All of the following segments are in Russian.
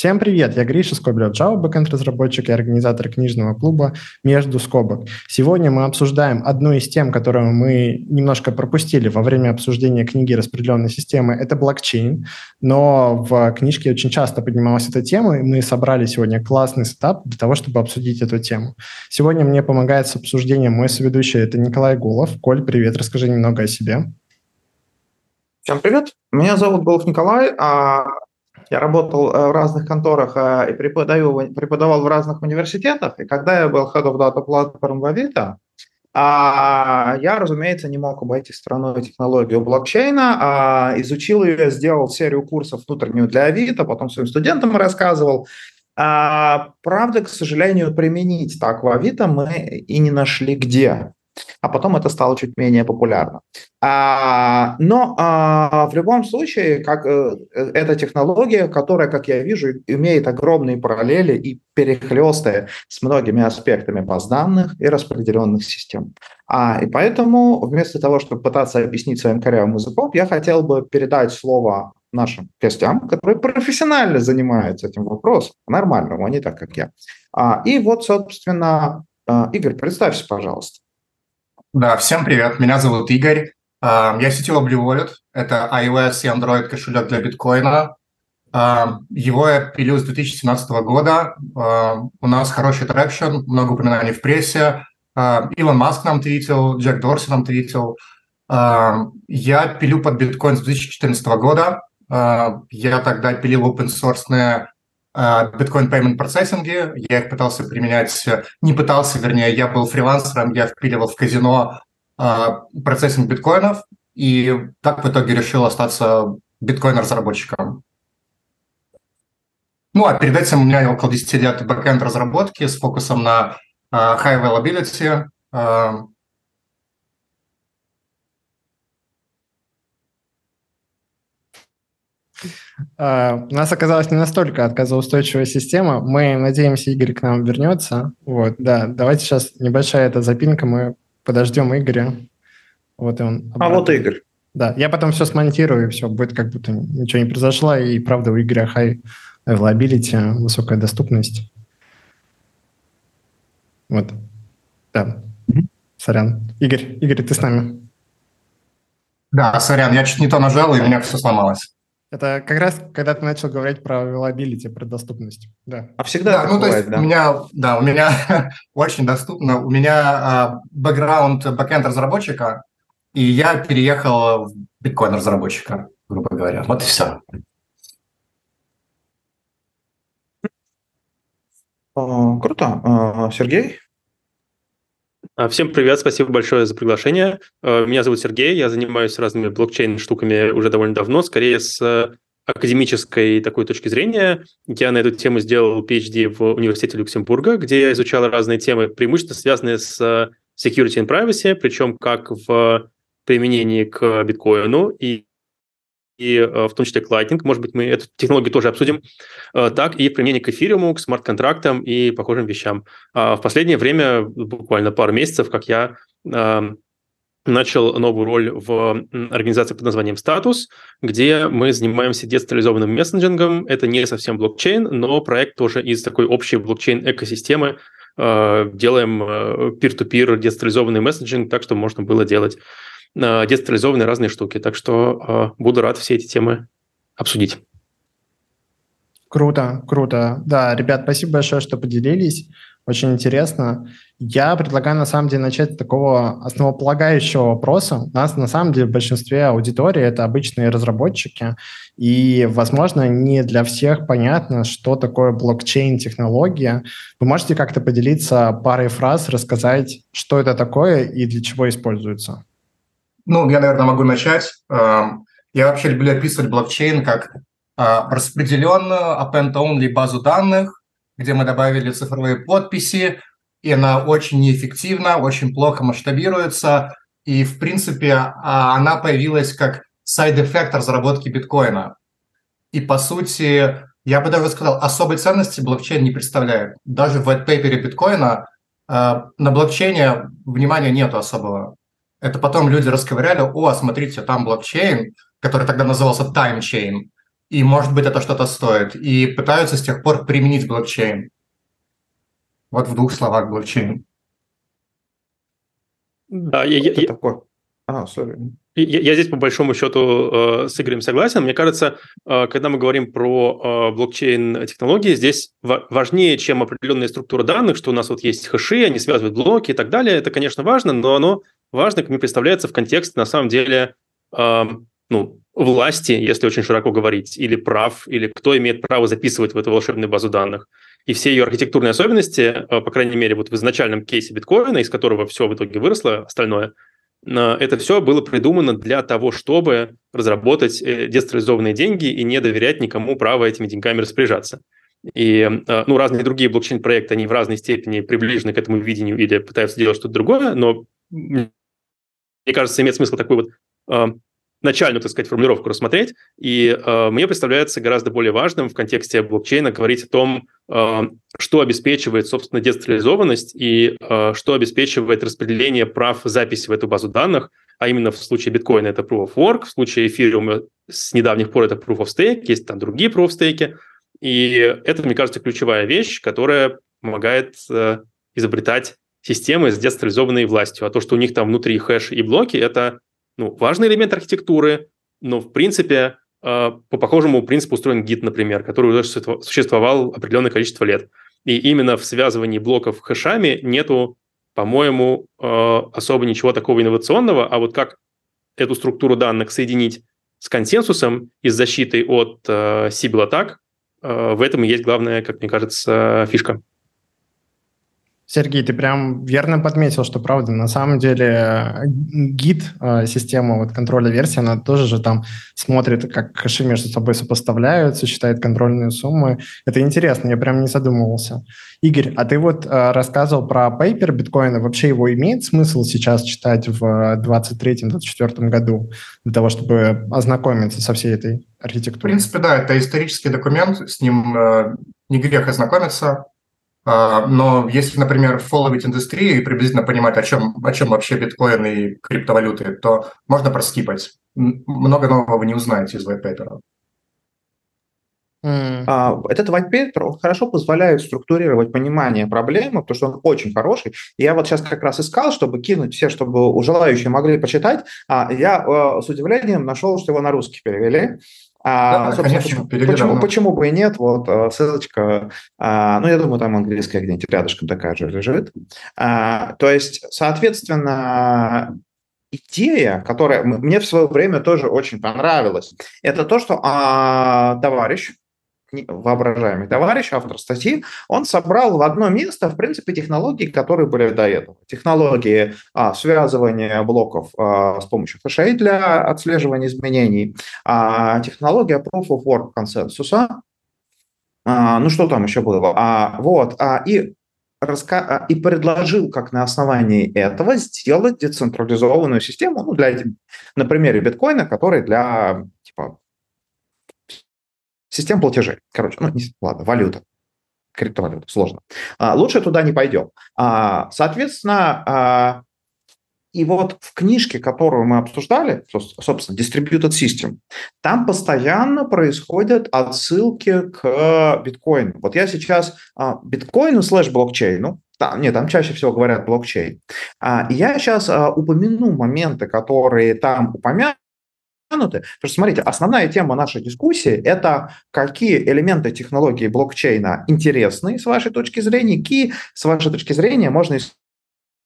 Всем привет, я Гриша Скобелев, Java бэкэнд-разработчик и организатор книжного клуба «Между скобок». Сегодня мы обсуждаем одну из тем, которую мы немножко пропустили во время обсуждения книги распределенной системы. Это блокчейн, но в книжке очень часто поднималась эта тема, и мы собрали сегодня классный сетап для того, чтобы обсудить эту тему. Сегодня мне помогает с обсуждением мой соведущий, это Николай Голов. Коль, привет, расскажи немного о себе. Всем привет, меня зовут Голов Николай, а я работал э, в разных конторах э, и преподаю, преподавал в разных университетах, и когда я был Head of Data Platform в Авито, а я, разумеется, не мог обойти страной технологию блокчейна, а изучил ее, сделал серию курсов внутреннюю для Авито, потом своим студентам рассказывал. А, правда, к сожалению, применить так в Авито мы и не нашли где а потом это стало чуть менее популярно. А, но а, в любом случае, как э, эта технология, которая, как я вижу, имеет огромные параллели и перехлесты с многими аспектами баз данных и распределенных систем. А, и поэтому вместо того, чтобы пытаться объяснить своим корявым языком, я хотел бы передать слово нашим гостям, которые профессионально занимаются этим вопросом, нормальному, а не так, как я. А, и вот, собственно, а, Игорь, представься, пожалуйста. Да, всем привет. Меня зовут Игорь. А, я CTO Blue Wallet. Это iOS и Android кошелек для биткоина. А, его я пилю с 2017 года. А, у нас хороший traction, много упоминаний в прессе. Илон Маск нам твитил, Джек Дорси нам твитил. Я пилю под биткоин с 2014 года. Я тогда пилил open source биткоин payment процессинге. Я их пытался применять, не пытался, вернее, я был фрилансером, я впиливал в казино а, процессинг биткоинов, и так в итоге решил остаться биткоин-разработчиком. Ну, а перед этим у меня около 10 лет бэкэнд разработки с фокусом на uh, high availability, у нас оказалась не настолько отказоустойчивая система. Мы надеемся, Игорь к нам вернется. Вот, да. Давайте сейчас небольшая эта запинка, мы подождем Игоря. Вот и он. Обратно. А вот Игорь. Да, я потом все смонтирую, и все будет как будто ничего не произошло, и правда у Игоря high availability, высокая доступность. Вот. Да. Сорян. Игорь, Игорь, ты с нами? Да, сорян, я чуть не то нажал, и у меня все сломалось. Это как раз, когда ты начал говорить про availability, про доступность. Да. А всегда да, ну, бывает, то есть да? У меня, да, у меня очень доступно. У меня бэкграунд uh, бэкэнд разработчика, и я переехал в биткоин разработчика, грубо говоря. Вот и все. Круто. А, Сергей? А, всем привет, спасибо большое за приглашение. А, меня зовут Сергей, я занимаюсь разными блокчейн-штуками уже довольно давно, скорее с академической такой точки зрения. Я на эту тему сделал PhD в университете Люксембурга, где я изучал разные темы, преимущественно связанные с security and privacy, причем как в применении к биткоину и и э, в том числе к Lightning, может быть, мы эту технологию тоже обсудим, э, так и применение к эфириуму, к смарт-контрактам и похожим вещам. А в последнее время, буквально пару месяцев, как я эм, начал новую роль в организации под названием «Статус», где мы занимаемся децентрализованным мессенджингом. Это не совсем блокчейн, но проект тоже из такой общей блокчейн-экосистемы. Э, делаем peer-to-peer децентрализованный мессенджинг так, чтобы можно было делать децентрализованные разные штуки. Так что а, буду рад все эти темы обсудить. Круто, круто. Да, ребят, спасибо большое, что поделились. Очень интересно. Я предлагаю, на самом деле, начать с такого основополагающего вопроса. У нас, на самом деле, в большинстве аудитории это обычные разработчики, и, возможно, не для всех понятно, что такое блокчейн-технология. Вы можете как-то поделиться парой фраз, рассказать, что это такое и для чего используется? Ну, я, наверное, могу начать. Эм, я вообще люблю описывать блокчейн как а, распределенную append-only базу данных, где мы добавили цифровые подписи, и она очень неэффективна, очень плохо масштабируется, и, в принципе, а, она появилась как side effect разработки биткоина. И, по сути, я бы даже сказал, особой ценности блокчейн не представляет. Даже в white paper биткоина э, на блокчейне внимания нету особого. Это потом люди расковыряли, о, смотрите, там блокчейн, который тогда назывался таймчейн, и, может быть, это что-то стоит, и пытаются с тех пор применить блокчейн. Вот в двух словах блокчейн. Да, я, я, такое? А, sorry. Я, я здесь по большому счету э, с Игорем согласен. Мне кажется, э, когда мы говорим про э, блокчейн-технологии, здесь ва- важнее, чем определенная структура данных, что у нас вот есть хэши, они связывают блоки и так далее. Это, конечно, важно, но оно важно, как мне представляется, в контексте, на самом деле, э, ну, власти, если очень широко говорить, или прав, или кто имеет право записывать в эту волшебную базу данных. И все ее архитектурные особенности, э, по крайней мере, вот в изначальном кейсе биткоина, из которого все в итоге выросло, остальное – это все было придумано для того, чтобы разработать э, децентрализованные деньги и не доверять никому право этими деньгами распоряжаться. И э, ну, разные другие блокчейн-проекты, они в разной степени приближены к этому видению или пытаются делать что-то другое, но мне кажется, имеет смысл такой вот э, начальную, так сказать, формулировку рассмотреть. И э, мне представляется гораздо более важным в контексте блокчейна говорить о том, э, что обеспечивает, собственно, децентрализованность и э, что обеспечивает распределение прав записи в эту базу данных, а именно в случае биткоина это Proof of Work, в случае эфириума с недавних пор это Proof of Stake, есть там другие Proof of Stake. И это, мне кажется, ключевая вещь, которая помогает э, изобретать системы с децентрализованной властью. А то, что у них там внутри хэш и блоки, это ну, важный элемент архитектуры, но, в принципе, э, по похожему принципу устроен гид, например, который уже существовал определенное количество лет. И именно в связывании блоков хэшами нету, по-моему, э, особо ничего такого инновационного, а вот как эту структуру данных соединить с консенсусом и с защитой от сибил-атак, э, в этом и есть главная, как мне кажется, фишка. Сергей, ты прям верно подметил, что правда, на самом деле гид, э, система вот контроля версии, она тоже же там смотрит, как хэши между собой сопоставляются, считает контрольные суммы. Это интересно, я прям не задумывался. Игорь, а ты вот э, рассказывал про пейпер биткоина. Вообще его имеет смысл сейчас читать в 2023-2024 году для того, чтобы ознакомиться со всей этой архитектурой? В принципе, да, это исторический документ, с ним э, не грех ознакомиться. А, но если, например, фолловить индустрию и приблизительно понимать, о чем, о чем вообще биткоин и криптовалюты, то можно проскипать. Много нового вы не узнаете из white paper. Mm. Этот white paper хорошо позволяет структурировать понимание проблемы, потому что он очень хороший. Я вот сейчас как раз искал, чтобы кинуть все, чтобы у желающие могли почитать. А я э, с удивлением нашел, что его на русский перевели. А, да, конечно, почему, почему, почему бы и нет? Вот а, ссылочка, а, ну, я думаю, там английская где-нибудь рядышком такая же лежит. А, то есть, соответственно, идея, которая мне в свое время тоже очень понравилась, это то, что а, товарищ, воображаемый товарищ, автор статьи, он собрал в одно место, в принципе, технологии, которые были до этого. Технологии а, связывания блоков а, с помощью хэшей для отслеживания изменений, а, технология Proof of Work консенсуса, а, ну что там еще было? А, вот, а, и раска... А, и предложил, как на основании этого сделать децентрализованную систему, ну, для, на примере биткоина, который для типа, Систем платежей. Короче, ну, не, ладно, валюта. Криптовалюта, сложно. А, лучше туда не пойдем. А, соответственно, а, и вот в книжке, которую мы обсуждали, собственно, Distributed System, там постоянно происходят отсылки к биткоину. Вот я сейчас а, биткоину слэш блокчейну, там, нет, там чаще всего говорят блокчейн. А, я сейчас а, упомяну моменты, которые там упомянуты, Потому что, смотрите, основная тема нашей дискуссии – это какие элементы технологии блокчейна интересны с вашей точки зрения, какие, с вашей точки зрения, можно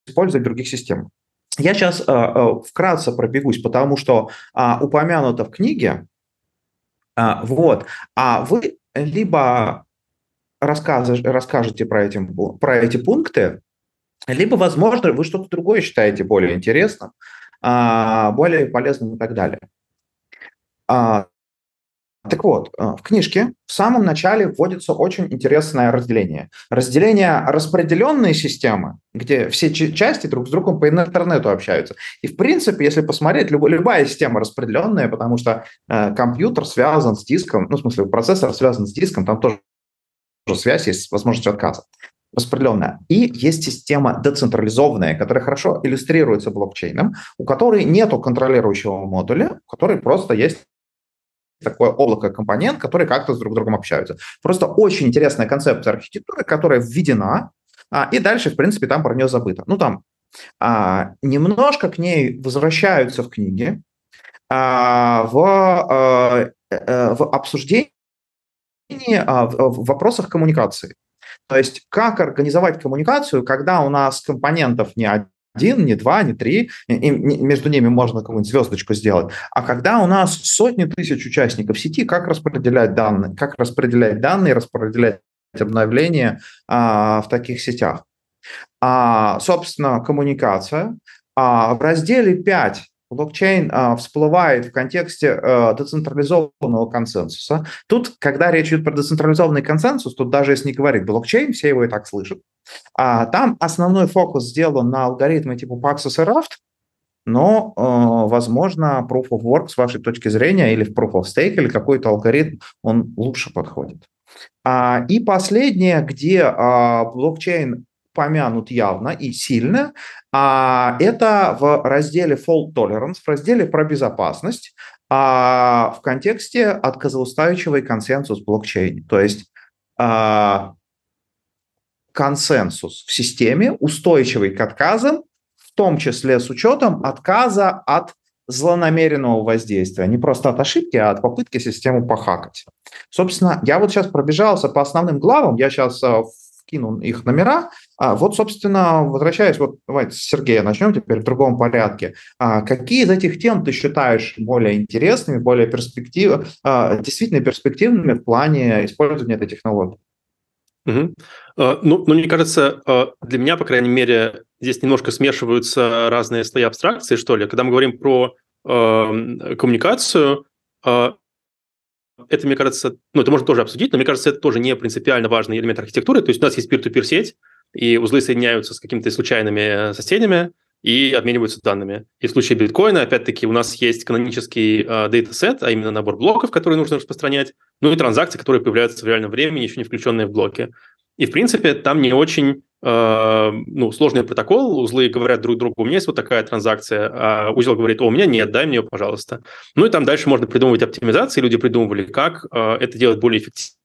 использовать в других системах. Я сейчас э, э, вкратце пробегусь, потому что э, упомянуто в книге, э, вот, а вы либо расскажете, про, эти, про эти пункты, либо, возможно, вы что-то другое считаете более интересным, э, более полезным и так далее. А, так вот, а, в книжке в самом начале вводится очень интересное разделение. Разделение распределенной системы, где все части друг с другом по интернету общаются. И в принципе, если посмотреть, люб, любая система распределенная, потому что э, компьютер связан с диском, ну, в смысле, процессор связан с диском, там тоже связь есть с возможностью отказа распределенная. И есть система децентрализованная, которая хорошо иллюстрируется блокчейном, у которой нет контролирующего модуля, у которой просто есть такое облако компонент, которые как-то с друг другом общаются. Просто очень интересная концепция архитектуры, которая введена, а, и дальше, в принципе, там про нее забыто. Ну, там а, немножко к ней возвращаются в книге, а, в, а, в обсуждении а, в вопросах коммуникации. То есть как организовать коммуникацию, когда у нас компонентов не один, не два, не три, и между ними можно какую-нибудь звездочку сделать, а когда у нас сотни тысяч участников сети, как распределять данные, как распределять данные, распределять обновления а, в таких сетях. А, собственно, коммуникация. А, в разделе 5 блокчейн а, всплывает в контексте а, децентрализованного консенсуса. Тут, когда речь идет про децентрализованный консенсус, тут даже если не говорить блокчейн, все его и так слышат. А, там основной фокус сделан на алгоритмы типа Paxos и Raft, но, э, возможно, Proof of Work с вашей точки зрения или в Proof of Stake или какой-то алгоритм, он лучше подходит. А, и последнее, где а, блокчейн помянут явно и сильно, а, это в разделе Fault Tolerance, в разделе про безопасность, а, в контексте отказоустойчивый консенсус блокчейн. То есть а, консенсус в системе, устойчивый к отказам, в том числе с учетом отказа от злонамеренного воздействия, не просто от ошибки, а от попытки систему похакать. Собственно, я вот сейчас пробежался по основным главам, я сейчас вкину их номера. А вот, собственно, возвращаясь, вот давайте с Сергея начнем теперь в другом порядке. А какие из этих тем ты считаешь более интересными, более перспективными, а, действительно перспективными в плане использования этой технологии? Угу. Ну, ну, мне кажется, для меня, по крайней мере, здесь немножко смешиваются разные слои абстракции, что ли. Когда мы говорим про э, коммуникацию, э, это, мне кажется, ну, это можно тоже обсудить, но мне кажется, это тоже не принципиально важный элемент архитектуры. То есть у нас есть peer-to-peer сеть, и узлы соединяются с какими-то случайными соседями и обмениваются данными. И в случае биткоина, опять-таки, у нас есть канонический э, датасет, а именно набор блоков, которые нужно распространять, ну и транзакции, которые появляются в реальном времени, еще не включенные в блоки. И, в принципе, там не очень э, ну, сложный протокол, узлы говорят друг другу, у меня есть вот такая транзакция, а узел говорит, о, у меня нет, дай мне ее, пожалуйста. Ну и там дальше можно придумывать оптимизации, люди придумывали, как э, это делать более эффективно,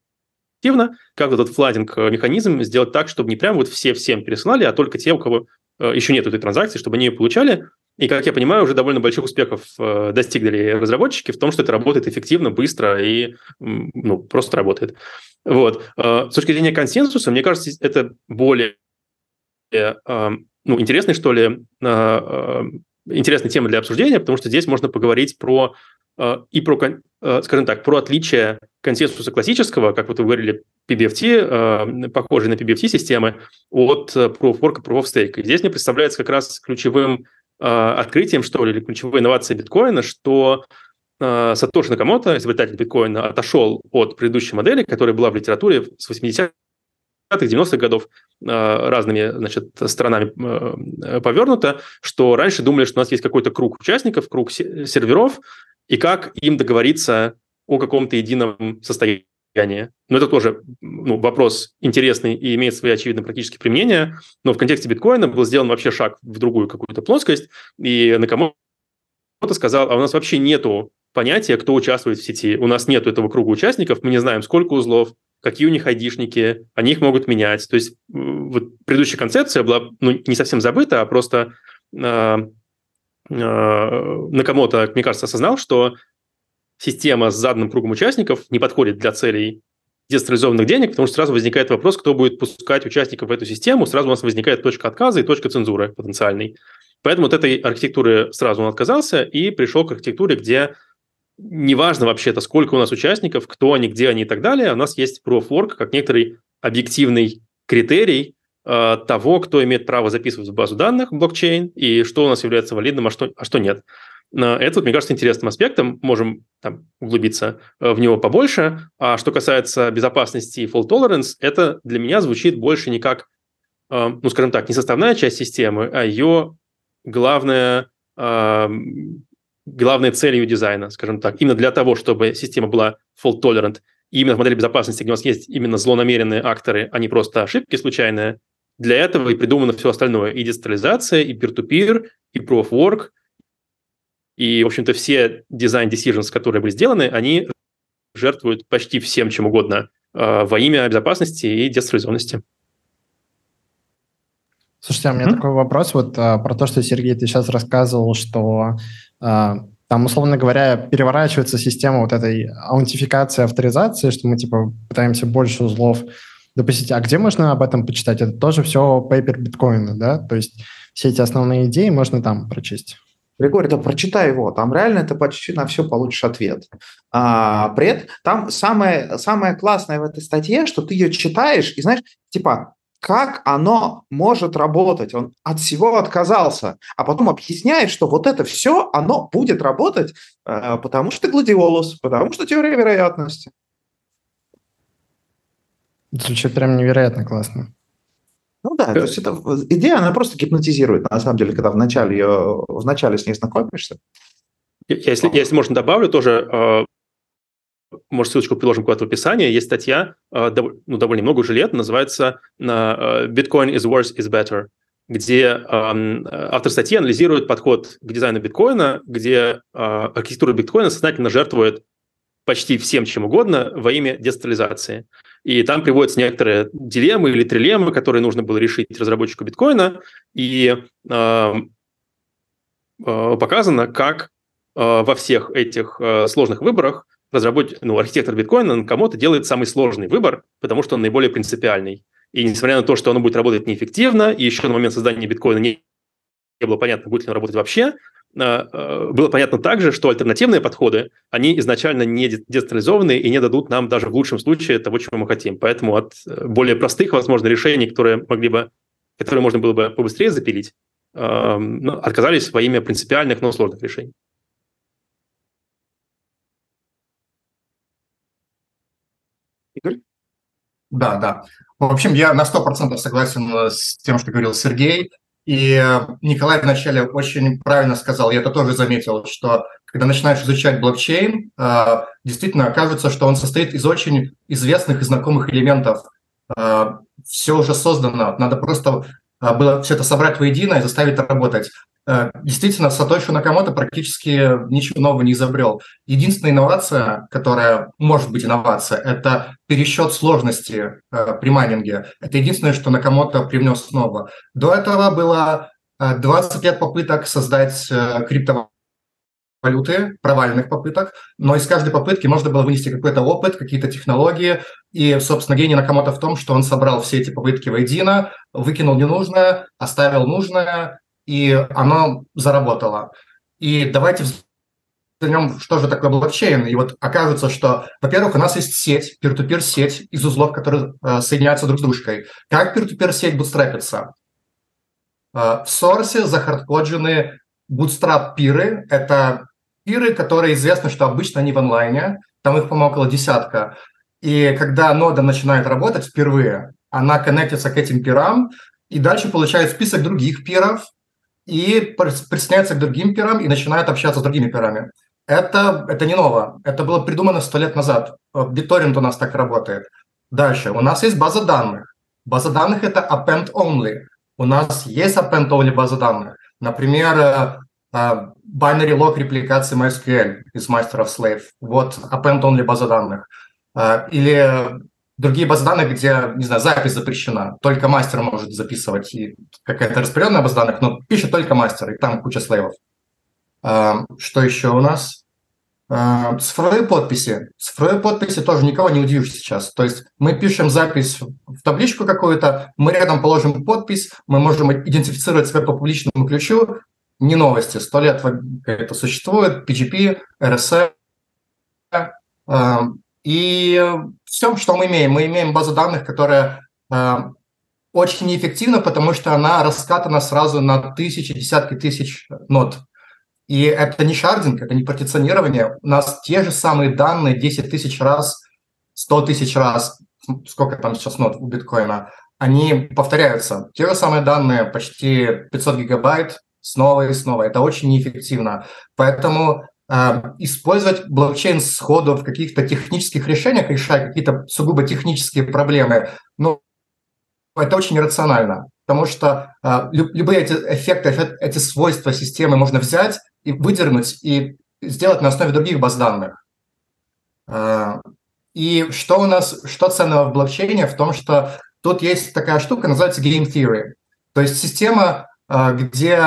как вот этот фладинг-механизм сделать так, чтобы не прям вот все всем пересылали, а только те, у кого э, еще нет этой транзакции, чтобы они ее получали. И, как я понимаю, уже довольно больших успехов э, достигли разработчики в том, что это работает эффективно, быстро и ну, просто работает. Вот. Э, с точки зрения консенсуса, мне кажется, это более э, ну, интересный, что ли, э, интересная тема для обсуждения, потому что здесь можно поговорить про и про, скажем так, про отличие консенсуса классического, как вот вы говорили, PBFT, похожие на PBFT-системы, от Proof of Work и Proof of Stake. Здесь мне представляется как раз ключевым открытием, что ли, или ключевой инновацией биткоина, что Э, Сатоши Накамото, изобретатель биткоина, отошел от предыдущей модели, которая была в литературе с 80-х, 90-х годов э, разными значит, сторонами э, повернута, что раньше думали, что у нас есть какой-то круг участников, круг серверов, и как им договориться о каком-то едином состоянии. Но это тоже ну, вопрос интересный и имеет свои очевидные практические применения. Но в контексте биткоина был сделан вообще шаг в другую какую-то плоскость, и Накамото сказал, а у нас вообще нету понятие, кто участвует в сети. У нас нет этого круга участников, мы не знаем, сколько узлов, какие у них айдишники, они их могут менять. То есть вот предыдущая концепция была ну, не совсем забыта, а просто э, э, Накамото, мне кажется, осознал, что система с заданным кругом участников не подходит для целей децентрализованных денег, потому что сразу возникает вопрос, кто будет пускать участников в эту систему, сразу у нас возникает точка отказа и точка цензуры потенциальной. Поэтому от этой архитектуры сразу он отказался и пришел к архитектуре, где неважно вообще-то, сколько у нас участников, кто они, где они и так далее, у нас есть Proof of Work как некоторый объективный критерий э, того, кто имеет право записывать в базу данных блокчейн и что у нас является валидным, а что, а что нет. Это, мне кажется, интересным аспектом. Можем там, углубиться э, в него побольше. А что касается безопасности и fault tolerance, это для меня звучит больше не как, э, ну, скажем так, не составная часть системы, а ее главная э, главной целью дизайна, скажем так, именно для того, чтобы система была fault tolerant, и именно в модели безопасности, где у нас есть именно злонамеренные акторы, а не просто ошибки случайные, для этого и придумано все остальное. И децентрализация, и peer-to-peer, и proof of work, и, в общем-то, все design decisions, которые были сделаны, они жертвуют почти всем чем угодно э, во имя безопасности и децентрализованности. Слушайте, а у меня mm-hmm. такой вопрос вот а, про то, что, Сергей, ты сейчас рассказывал, что а, там, условно говоря, переворачивается система вот этой аутентификации, авторизации, что мы, типа, пытаемся больше узлов допустить. А где можно об этом почитать? Это тоже все пейпер биткоина, да? То есть все эти основные идеи можно там прочесть. Григорий, да прочитай его, там реально ты почти на все получишь ответ. А, при этом там самое, самое классное в этой статье, что ты ее читаешь и знаешь, типа, как оно может работать. Он от всего отказался, а потом объясняет, что вот это все, оно будет работать, э, потому что гладиолус, потому что теория вероятности. Звучит прям невероятно классно. Ну да, то есть это идея, она просто гипнотизирует, на самом деле, когда вначале, ее, вначале с ней знакомишься. Я, если, если можно, добавлю тоже, э, может, ссылочку приложим куда-то в описании, есть статья, э, ну, довольно много уже лет, называется э, «Bitcoin is worse is better», где эм, автор статьи анализирует подход к дизайну биткоина, где архитектура биткоина сознательно жертвует почти всем чем угодно во имя децентрализации. И там приводятся некоторые дилеммы или трилеммы, которые нужно было решить разработчику биткоина, и э, э, показано, как э, во всех этих э, сложных выборах разработчик, ну, архитектор биткоина кому-то делает самый сложный выбор, потому что он наиболее принципиальный. И несмотря на то, что оно будет работать неэффективно, и еще на момент создания биткоина не, не было понятно, будет ли он работать вообще, было понятно также, что альтернативные подходы, они изначально не децентрализованы и не дадут нам даже в лучшем случае того, чего мы хотим. Поэтому от э, более простых, возможно, решений, которые могли бы, которые можно было бы побыстрее запилить, ну, отказались во имя принципиальных, но сложных решений. Игорь? Да, да. В общем, я на 100% согласен с тем, что говорил Сергей. И э, Николай вначале очень правильно сказал, я это тоже заметил, что когда начинаешь изучать блокчейн, э, действительно кажется, что он состоит из очень известных и знакомых элементов. Э, Все уже создано, надо просто было все это собрать воедино и заставить работать. Э, действительно, Сатоши Накамото практически ничего нового не изобрел. Единственная инновация, которая может быть инновация, это пересчет сложности э, при майнинге. Это единственное, что Накамото привнес снова. До этого было 20 э, лет попыток создать криптовалюты, провальных попыток, но из каждой попытки можно было вынести какой-то опыт, какие-то технологии. И, собственно, гений Накамото в том, что он собрал все эти попытки воедино, выкинул ненужное, оставил нужное, и оно заработало. И давайте взглянем, что же такое блокчейн. И вот окажется, что, во-первых, у нас есть сеть, peer-to-peer сеть из узлов, которые э, соединяются друг с дружкой. Как peer-to-peer сеть бутстрапится? Э, в сорсе захардкоджены bootstrap-пиры. Это пиры, которые известно, что обычно они в онлайне. Там их, по-моему, около десятка. И когда нода начинает работать впервые, она коннектится к этим пирам, и дальше получает список других пиров, и присоединяется к другим пирам и начинает общаться с другими пирами. Это, это не ново. Это было придумано сто лет назад. BitTorrent у нас так работает. Дальше. У нас есть база данных. База данных – это append only. У нас есть append only база данных. Например, э, э, binary log репликации MySQL из Master of Slave. Вот append only база данных. Э, или другие базы данных, где, не знаю, запись запрещена. Только мастер может записывать. И какая-то распределенная база данных, но пишет только мастер, и там куча слейвов. А, что еще у нас? А, цифровые подписи. Цифровые подписи тоже никого не удивишь сейчас. То есть мы пишем запись в табличку какую-то, мы рядом положим подпись, мы можем идентифицировать себя по публичному ключу. Не новости. Сто лет это существует. PGP, RSA. И все, что мы имеем, мы имеем базу данных, которая э, очень неэффективна, потому что она раскатана сразу на тысячи, десятки тысяч нод. И это не шардинг, это не партиционирование. У нас те же самые данные 10 тысяч раз, 100 тысяч раз, сколько там сейчас нод у биткоина, они повторяются. Те же самые данные, почти 500 гигабайт, снова и снова. Это очень неэффективно. Поэтому использовать блокчейн сходу в каких-то технических решениях, решая какие-то сугубо технические проблемы, ну, это очень иррационально, потому что э, любые эти эффекты, эти свойства системы можно взять и выдернуть и сделать на основе других баз данных. И что у нас, что ценного в блокчейне в том, что тут есть такая штука, называется game theory. То есть система, где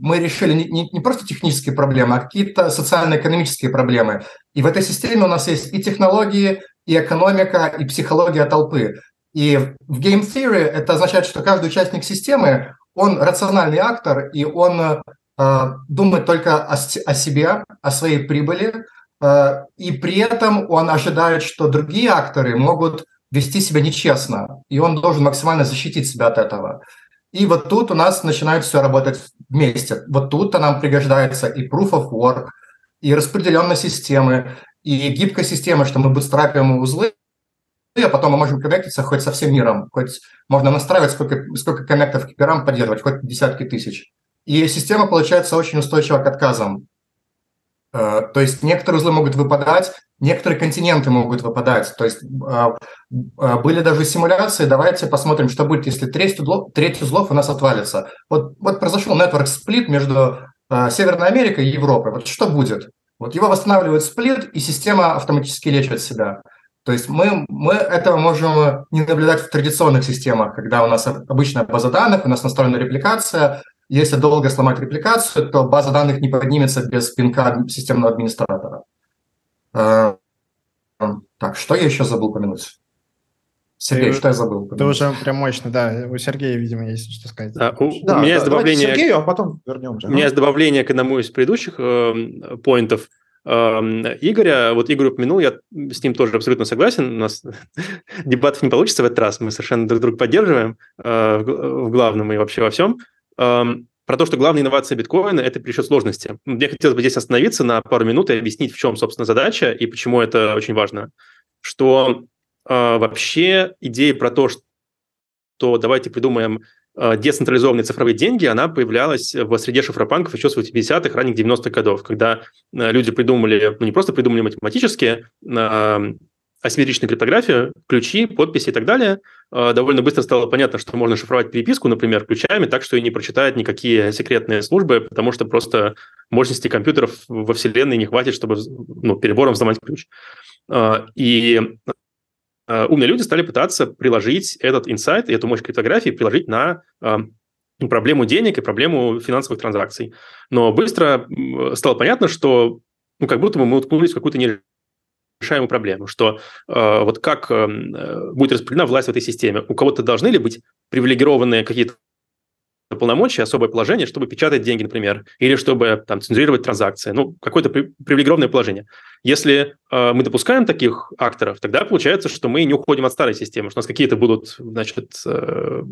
мы решили не, не просто технические проблемы, а какие-то социально-экономические проблемы. И в этой системе у нас есть и технологии, и экономика, и психология толпы. И в Game Theory это означает, что каждый участник системы, он рациональный актор, и он э, думает только о, себе, о своей прибыли, и при этом он ожидает, что другие акторы могут вести себя нечестно, и он должен максимально защитить себя от этого. И вот тут у нас начинает все работать вместе. Вот тут нам пригождается и Proof of Work, и распределенные системы, и гибкая система, что мы бутстрапим узлы, а потом мы можем коннектиться хоть со всем миром, хоть можно настраивать, сколько, сколько коннектов к пирам поддерживать, хоть десятки тысяч. И система получается очень устойчива к отказам. Э, то есть некоторые узлы могут выпадать, некоторые континенты могут выпадать. То есть э, э, были даже симуляции, давайте посмотрим, что будет, если треть узлов, треть узлов у нас отвалится. Вот, вот произошел network сплит между Северной Америкой и Европой. Вот что будет? Вот его восстанавливает сплит, и система автоматически лечит себя. То есть мы, мы этого можем не наблюдать в традиционных системах, когда у нас обычная база данных, у нас настроена репликация. Если долго сломать репликацию, то база данных не поднимется без пинка системного администратора. Э, так, что я еще забыл упомянуть? Сергей, ты, что я забыл? Ты уже прям мощно, да. У Сергея, видимо, есть что сказать. Да, у, да, у меня да, есть добавление... Сергею, а потом вернемся. У меня есть добавление к одному из предыдущих э, поинтов. Игоря, вот Игорь упомянул, я с ним тоже абсолютно согласен, у нас дебатов не получится в этот раз, мы совершенно друг друга поддерживаем э, в главном и вообще во всем. Про то, что главная инновация биткоина – это пересчет сложности. Мне хотелось бы здесь остановиться на пару минут и объяснить, в чем, собственно, задача и почему это очень важно. Что э, вообще идея про то, что давайте придумаем Э, децентрализованные цифровые деньги, она появлялась в среде шифропанков еще с 80-х, ранних 90-х годов, когда э, люди придумали, ну не просто придумали математические, э, асимметричную криптографию, ключи, подписи и так далее, довольно быстро стало понятно, что можно шифровать переписку, например, ключами, так что и не прочитает никакие секретные службы, потому что просто мощности компьютеров во Вселенной не хватит, чтобы ну, перебором взломать ключ. И Э, умные люди стали пытаться приложить этот инсайт эту мощь криптографии приложить на э, проблему денег и проблему финансовых транзакций. Но быстро стало понятно, что ну, как будто бы мы уткнулись в какую-то нерешаемую проблему, что э, вот как э, будет распределена власть в этой системе. У кого-то должны ли быть привилегированные какие-то полномочия, особое положение, чтобы печатать деньги, например, или чтобы там, цензурировать транзакции. Ну, какое-то при, привилегированное положение. Если э, мы допускаем таких акторов, тогда получается, что мы не уходим от старой системы, что у нас какие-то будут, значит, э,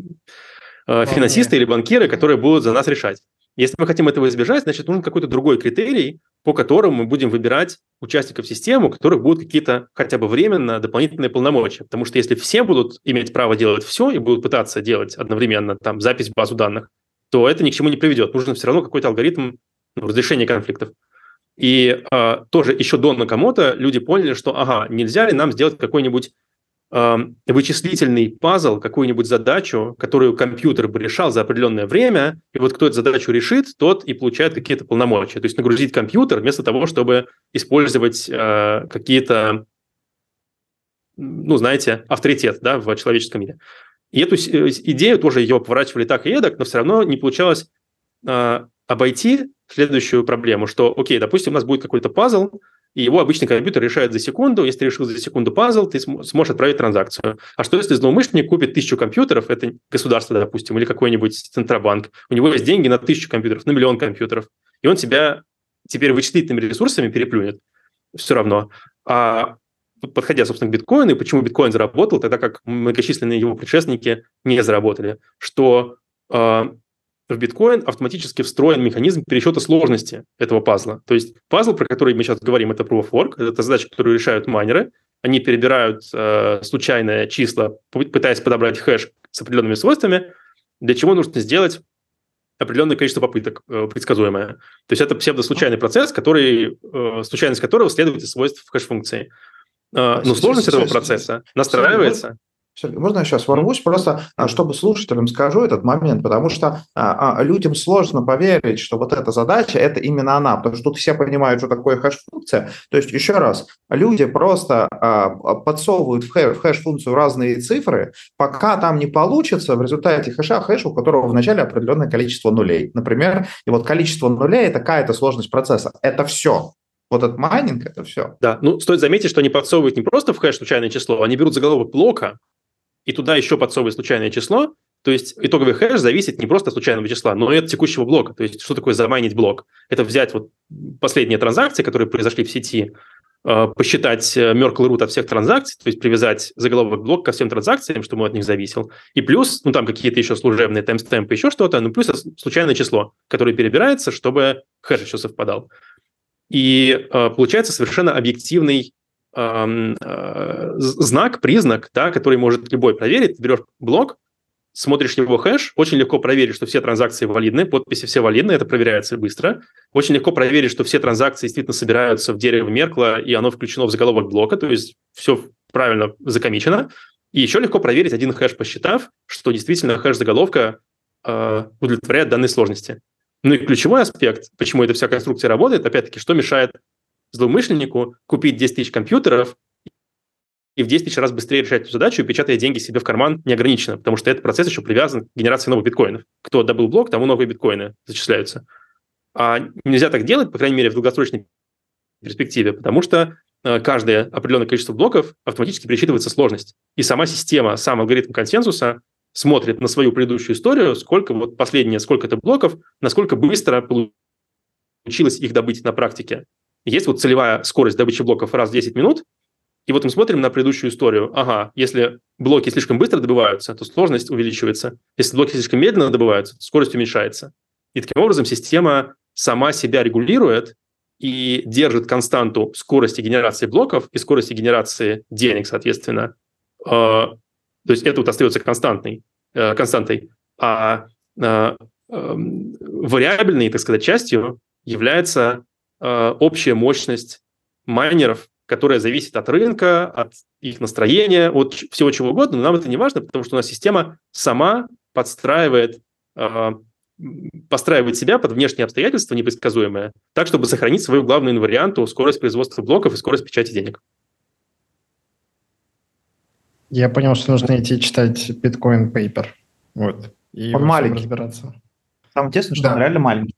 э, финансисты или банкиры, которые будут за нас решать. Если мы хотим этого избежать, значит, нужен какой-то другой критерий, по которому мы будем выбирать участников системы, у которых будут какие-то хотя бы временно дополнительные полномочия. Потому что если все будут иметь право делать все и будут пытаться делать одновременно там запись в базу данных, то это ни к чему не приведет. Нужен все равно какой-то алгоритм ну, разрешения конфликтов. И э, тоже еще до Накамото люди поняли, что, ага, нельзя ли нам сделать какой-нибудь вычислительный пазл, какую-нибудь задачу, которую компьютер бы решал за определенное время, и вот кто эту задачу решит, тот и получает какие-то полномочия. То есть нагрузить компьютер вместо того, чтобы использовать э, какие-то, ну, знаете, авторитет да, в человеческом мире. И эту э, идею тоже ее поворачивали так и эдак, но все равно не получалось э, обойти следующую проблему, что, окей, допустим, у нас будет какой-то пазл, и его обычный компьютер решает за секунду. Если ты решил за секунду пазл, ты сможешь отправить транзакцию. А что если злоумышленник купит тысячу компьютеров, это государство, допустим, или какой-нибудь центробанк, у него есть деньги на тысячу компьютеров, на миллион компьютеров, и он тебя теперь вычислительными ресурсами переплюнет все равно. А подходя, собственно, к биткоину, и почему биткоин заработал, тогда как многочисленные его предшественники не заработали, что а, в биткоин автоматически встроен механизм пересчета сложности этого пазла. То есть пазл, про который мы сейчас говорим, это Proof of Work, это задача, которую решают майнеры. Они перебирают э, случайные числа, пытаясь подобрать хэш с определенными свойствами, для чего нужно сделать определенное количество попыток э, предсказуемое. То есть это псевдослучайный процесс, который, э, случайность которого следует из свойств хэш-функции. Э, но сложность этого процесса настраивается можно я сейчас ворвусь, просто а, чтобы слушателям скажу этот момент, потому что а, а, людям сложно поверить, что вот эта задача, это именно она, потому что тут все понимают, что такое хэш-функция. То есть, еще раз, люди просто а, подсовывают в, хэш, в хэш-функцию разные цифры, пока там не получится в результате хэша хэш, у которого в начале определенное количество нулей. Например, и вот количество нулей – это какая-то сложность процесса. Это все. Вот этот майнинг – это все. Да, ну стоит заметить, что они подсовывают не просто в хэш случайное число, они берут заголовок блока, и туда еще подсовывать случайное число, то есть итоговый хэш зависит не просто от случайного числа, но и от текущего блока. То есть что такое замайнить блок? Это взять вот последние транзакции, которые произошли в сети, э, посчитать э, Merkle root от всех транзакций, то есть привязать заголовок блок ко всем транзакциям, чтобы он от них зависел. И плюс, ну там какие-то еще служебные таймстемпы, еще что-то, ну плюс случайное число, которое перебирается, чтобы хэш еще совпадал. И э, получается совершенно объективный знак, признак, да, который может любой проверить. берешь блок, смотришь его хэш, очень легко проверить, что все транзакции валидны, подписи все валидны, это проверяется быстро. Очень легко проверить, что все транзакции действительно собираются в дерево Меркла, и оно включено в заголовок блока, то есть все правильно закомичено. И еще легко проверить один хэш, посчитав, что действительно хэш заголовка э, удовлетворяет данной сложности. Ну и ключевой аспект, почему эта вся конструкция работает, опять-таки, что мешает злоумышленнику купить 10 тысяч компьютеров и в 10 тысяч раз быстрее решать эту задачу, печатая деньги себе в карман неограниченно, потому что этот процесс еще привязан к генерации новых биткоинов. Кто добыл блок, тому новые биткоины зачисляются. А нельзя так делать, по крайней мере, в долгосрочной перспективе, потому что э, каждое определенное количество блоков автоматически пересчитывается сложность. И сама система, сам алгоритм консенсуса смотрит на свою предыдущую историю, сколько вот последние сколько-то блоков, насколько быстро получилось их добыть на практике. Есть вот целевая скорость добычи блоков раз в 10 минут, и вот мы смотрим на предыдущую историю. Ага, если блоки слишком быстро добываются, то сложность увеличивается. Если блоки слишком медленно добываются, то скорость уменьшается. И таким образом система сама себя регулирует и держит константу скорости генерации блоков и скорости генерации денег, соответственно. А, то есть это вот остается константной, э, константой. А, а эм, вариабельной, так сказать, частью является Э, общая мощность майнеров, которая зависит от рынка, от их настроения, от всего чего угодно, но нам это не важно, потому что у нас система сама подстраивает, э, постраивает себя под внешние обстоятельства непредсказуемые, так, чтобы сохранить свою главную инварианту скорость производства блоков и скорость печати денег. Я понял, что нужно идти читать биткоин Paper. Вот. И он маленький. Разбираться. Там тесно, что да. он реально маленький.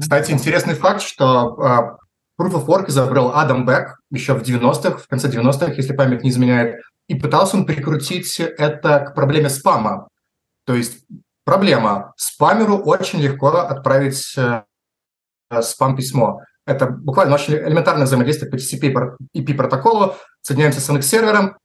Кстати, интересный факт, что uh, Proof of Work изобрел Адам Бек еще в 90-х, в конце 90-х, если память не изменяет, и пытался он прикрутить это к проблеме спама. То есть проблема. Спамеру очень легко отправить uh, спам-письмо. Это буквально очень элементарное взаимодействие по TCP IP протоколу. Соединяемся с NX-сервером,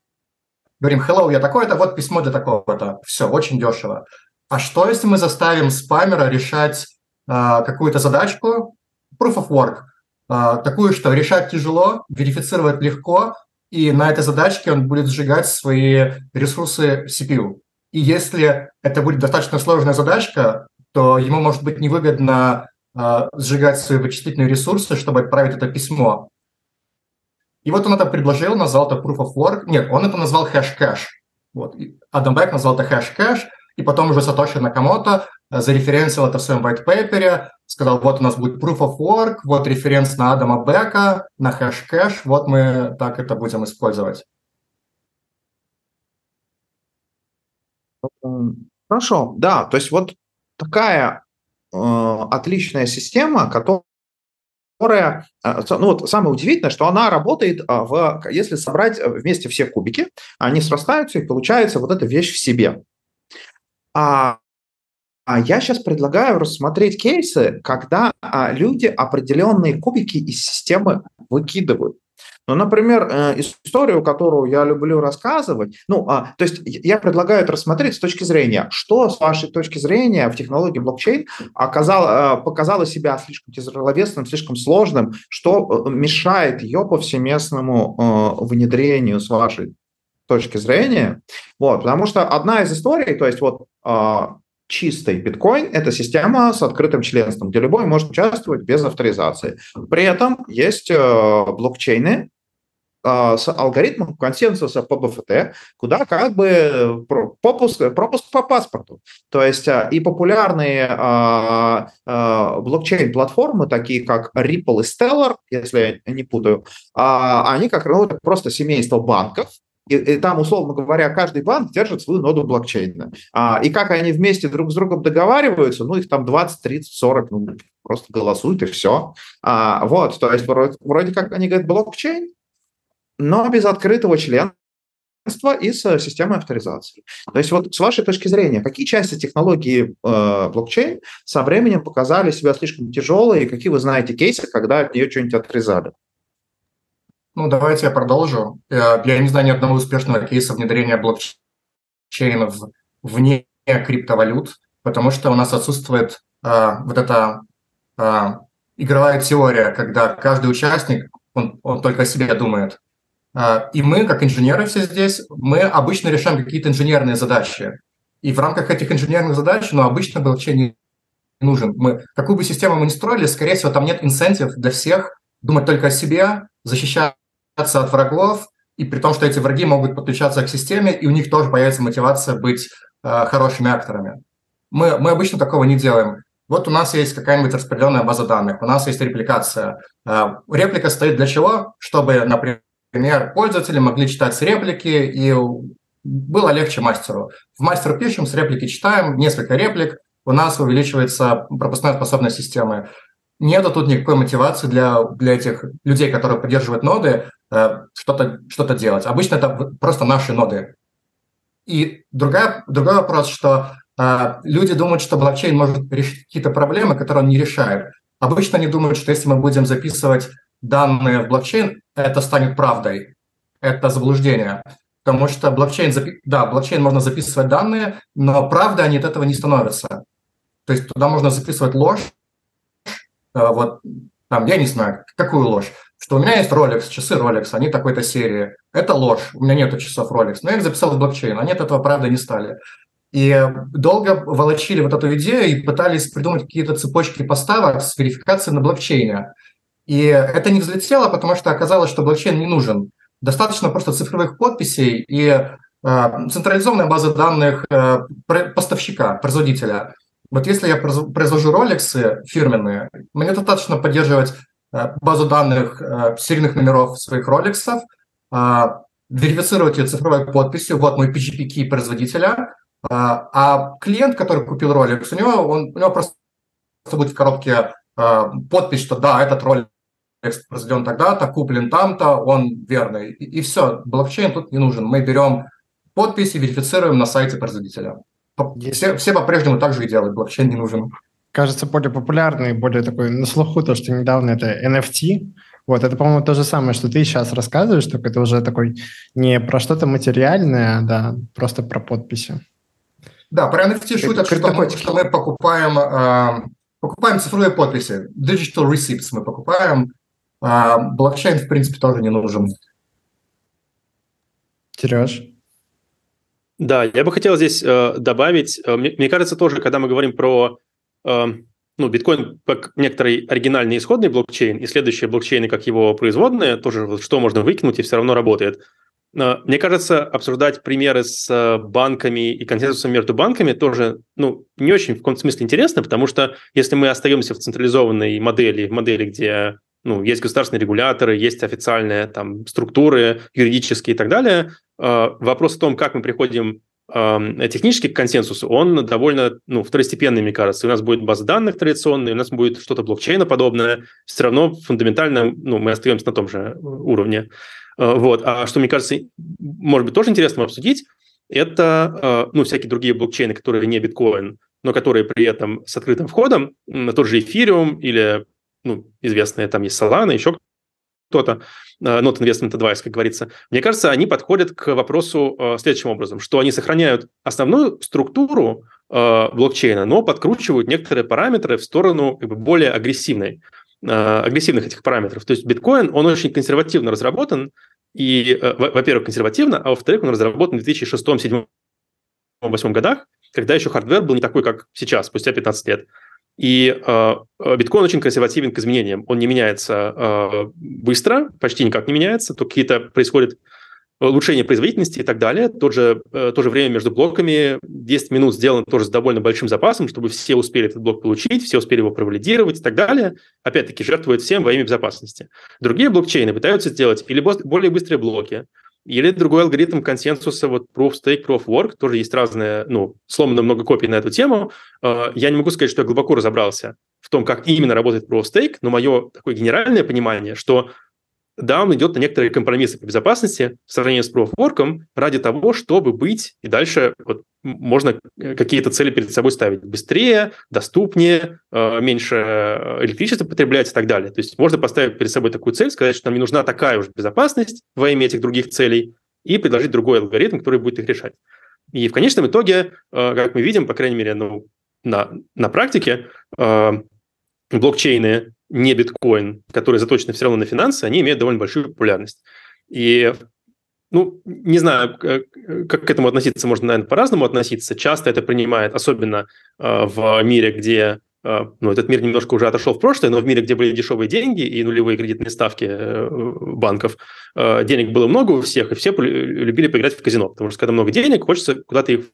говорим hello, я такой-то, вот письмо для такого-то. Все, очень дешево. А что, если мы заставим спамера решать а, какую-то задачку, proof of work, а, такую, что решать тяжело, верифицировать легко, и на этой задачке он будет сжигать свои ресурсы CPU. И если это будет достаточно сложная задачка, то ему может быть невыгодно э, сжигать свои вычислительные ресурсы, чтобы отправить это письмо. И вот он это предложил, назвал это proof of work. Нет, он это назвал Hashcash. Вот. Адам Бек назвал это Hashcash, и потом уже Сатоши Накамото зареференсил это в своем white paper, сказал, вот у нас будет proof of work, вот референс на Адама Бека, на Hashcash, вот мы так это будем использовать. Хорошо, да, то есть вот такая э, отличная система, которая, э, ну вот самое удивительное, что она работает, э, в, если собрать вместе все кубики, они срастаются и получается вот эта вещь в себе. А а я сейчас предлагаю рассмотреть кейсы, когда а, люди определенные кубики из системы выкидывают. Ну, например, э, историю, которую я люблю рассказывать, ну, а, то есть я предлагаю это рассмотреть с точки зрения, что с вашей точки зрения в технологии блокчейн оказало, э, показало себя слишком тяжеловесным, слишком сложным, что э, мешает ее повсеместному э, внедрению с вашей точки зрения. Вот, потому что одна из историй, то есть вот а, чистый биткоин – это система с открытым членством, где любой может участвовать без авторизации. При этом есть э, блокчейны, а, с алгоритмом консенсуса по БФТ, куда как бы э, пропуск, пропуск по паспорту. То есть а, и популярные а, блокчейн-платформы, такие как Ripple и Stellar, если я не путаю, они как ну, просто семейство банков, и, и там, условно говоря, каждый банк держит свою ноду блокчейна. А, и как они вместе друг с другом договариваются, ну, их там 20, 30, 40, ну, просто голосуют и все. А, вот, то есть вроде, вроде как они говорят блокчейн, но без открытого членства и с системой авторизации. То есть вот с вашей точки зрения, какие части технологии э, блокчейн со временем показали себя слишком тяжелые, и какие вы знаете кейсы, когда от нее что-нибудь отрезали? Ну, давайте я продолжу. Э, я не знаю ни одного успешного кейса внедрения блокчейнов вне криптовалют, потому что у нас отсутствует э, вот эта э, игровая теория, когда каждый участник, он, он только о себе думает. А, и мы, как инженеры все здесь, мы обычно решаем какие-то инженерные задачи. И в рамках этих инженерных задач, ну, обычно блокчейн не нужен. Мы, какую бы систему мы ни строили, скорее всего, там нет инцентив для всех думать только о себе, защищаться от врагов, и при том, что эти враги могут подключаться к системе, и у них тоже появится мотивация быть э, хорошими акторами. Мы, мы обычно такого не делаем. Вот у нас есть какая-нибудь распределенная база данных, у нас есть репликация. Э, реплика стоит для чего? Чтобы, например, пользователи могли читать реплики, и было легче мастеру. В мастер пишем, с реплики читаем, несколько реплик, у нас увеличивается пропускная способность системы. Нету тут никакой мотивации для, для этих людей, которые поддерживают ноды, э, что-то что делать. Обычно это просто наши ноды. И другая, другой вопрос, что э, люди думают, что блокчейн может решить какие-то проблемы, которые он не решает. Обычно они думают, что если мы будем записывать данные в блокчейн, это станет правдой. Это заблуждение. Потому что блокчейн, да, блокчейн можно записывать данные, но правда они от этого не становятся. То есть туда можно записывать ложь, вот там, я не знаю, какую ложь, что у меня есть Rolex, часы Rolex, они такой-то серии. Это ложь, у меня нету часов Rolex, но я их записал в блокчейн, они от этого правда не стали. И долго волочили вот эту идею и пытались придумать какие-то цепочки поставок с верификацией на блокчейне. И это не взлетело, потому что оказалось, что блокчейн не нужен. Достаточно просто цифровых подписей и э, централизованная база данных э, поставщика, производителя. Вот если я произвожу Rolex фирменные, мне достаточно поддерживать э, базу данных э, серийных номеров своих Rolex, э, верифицировать ее цифровой подписью, вот мой PGP-кey производителя, а клиент, который купил Rolex, у него, он, у него просто будет в коробке подпись, что да, этот Rolex произведен тогда-то, куплен там-то, он верный. И, и все, блокчейн тут не нужен. Мы берем подпись и верифицируем на сайте производителя. Все, все по-прежнему так же и делают, блокчейн не нужен. Кажется, более популярный, более такой на слуху, то, что недавно это NFT. Вот, это, по-моему, то же самое, что ты сейчас рассказываешь, только это уже такой не про что-то материальное, а да, просто про подписи. Да, про NFT шутят, что мы, что мы покупаем, э, покупаем цифровые подписи. Digital receipts мы покупаем, а блокчейн, в принципе, тоже не нужен. Сереж? Да, я бы хотел здесь э, добавить, э, мне, мне кажется тоже, когда мы говорим про э, ну, биткоин как некоторый оригинальный исходный блокчейн, и следующие блокчейны как его производные, тоже вот, что можно выкинуть и все равно работает. Э, мне кажется, обсуждать примеры с э, банками и консенсусом между банками тоже ну, не очень в каком-то смысле интересно, потому что если мы остаемся в централизованной модели, в модели, где ну, есть государственные регуляторы, есть официальные там структуры юридические и так далее. А, вопрос о том, как мы приходим технически к консенсусу, он довольно ну, второстепенный, мне кажется. У нас будет база данных традиционная, у нас будет что-то блокчейна подобное. Все равно фундаментально ну, мы остаемся на том же уровне. А, вот. А что, мне кажется, может быть, тоже интересно обсудить, это а, ну, всякие другие блокчейны, которые не биткоин, но которые при этом с открытым входом, тот же эфириум или ну, известные, там есть Solana, еще кто-то, э, Not Investment Advice, как говорится. Мне кажется, они подходят к вопросу э, следующим образом, что они сохраняют основную структуру э, блокчейна, но подкручивают некоторые параметры в сторону как бы, более агрессивной, агрессивных этих параметров. То есть биткоин, он очень консервативно разработан, и, во-первых, консервативно, а во-вторых, он разработан в 2006, 2007, 2008 годах, когда еще hardware был не такой, как сейчас, спустя 15 лет. И э, биткоин очень консервативен к изменениям. Он не меняется э, быстро, почти никак не меняется, то какие-то происходят улучшение производительности и так далее. Тот же, э, то же время между блоками 10 минут сделано тоже с довольно большим запасом, чтобы все успели этот блок получить, все успели его провалидировать и так далее. Опять-таки, жертвует всем во имя безопасности. Другие блокчейны пытаются сделать или более быстрые блоки, или другой алгоритм консенсуса, вот Proof Stake, Proof Work, тоже есть разные, ну, сломано много копий на эту тему. Э, я не могу сказать, что я глубоко разобрался в том, как именно работает Proof Stake, но мое такое генеральное понимание, что да, он идет на некоторые компромиссы по безопасности в сравнении с Proof ради того, чтобы быть и дальше вот, можно э, какие-то цели перед собой ставить быстрее, доступнее, э, меньше э, электричества потреблять и так далее. То есть можно поставить перед собой такую цель, сказать, что нам не нужна такая уж безопасность во имя этих других целей, и предложить другой алгоритм, который будет их решать. И в конечном итоге, как мы видим, по крайней мере, ну, на, на практике, блокчейны не биткоин, которые заточены все равно на финансы, они имеют довольно большую популярность. И ну, не знаю, как к этому относиться, можно, наверное, по-разному относиться. Часто это принимает, особенно э, в мире, где э, ну, этот мир немножко уже отошел в прошлое, но в мире, где были дешевые деньги и нулевые кредитные ставки э, банков, э, денег было много у всех, и все любили поиграть в казино, потому что когда много денег, хочется куда-то их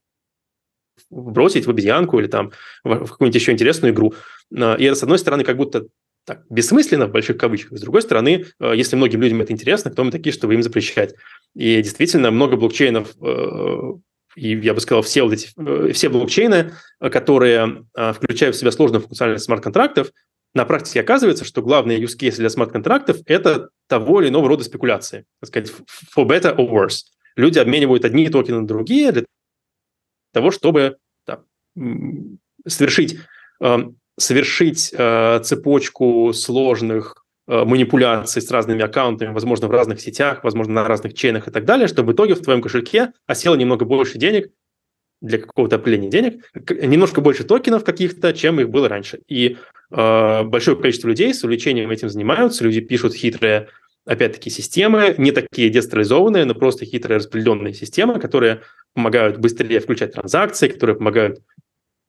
бросить в обезьянку или там в какую-нибудь еще интересную игру. Э, и это, с одной стороны, как будто так, бессмысленно, в больших кавычках. С другой стороны, э, если многим людям это интересно, кто мы такие, чтобы им запрещать? И действительно, много блокчейнов, э, и я бы сказал, все, вот эти, э, все блокчейны, которые включают в себя сложную функциональность смарт-контрактов, на практике оказывается, что главный use case для смарт-контрактов – это того или иного рода спекуляции. Так сказать, for better or worse. Люди обменивают одни токены на другие для того, чтобы да, совершить совершить э, цепочку сложных э, манипуляций с разными аккаунтами, возможно, в разных сетях, возможно, на разных чейнах и так далее, чтобы в итоге в твоем кошельке осело немного больше денег для какого-то определения денег, немножко больше токенов каких-то, чем их было раньше. И э, большое количество людей с увлечением этим занимаются, люди пишут хитрые, опять-таки, системы, не такие децентрализованные, но просто хитрые распределенные системы, которые помогают быстрее включать транзакции, которые помогают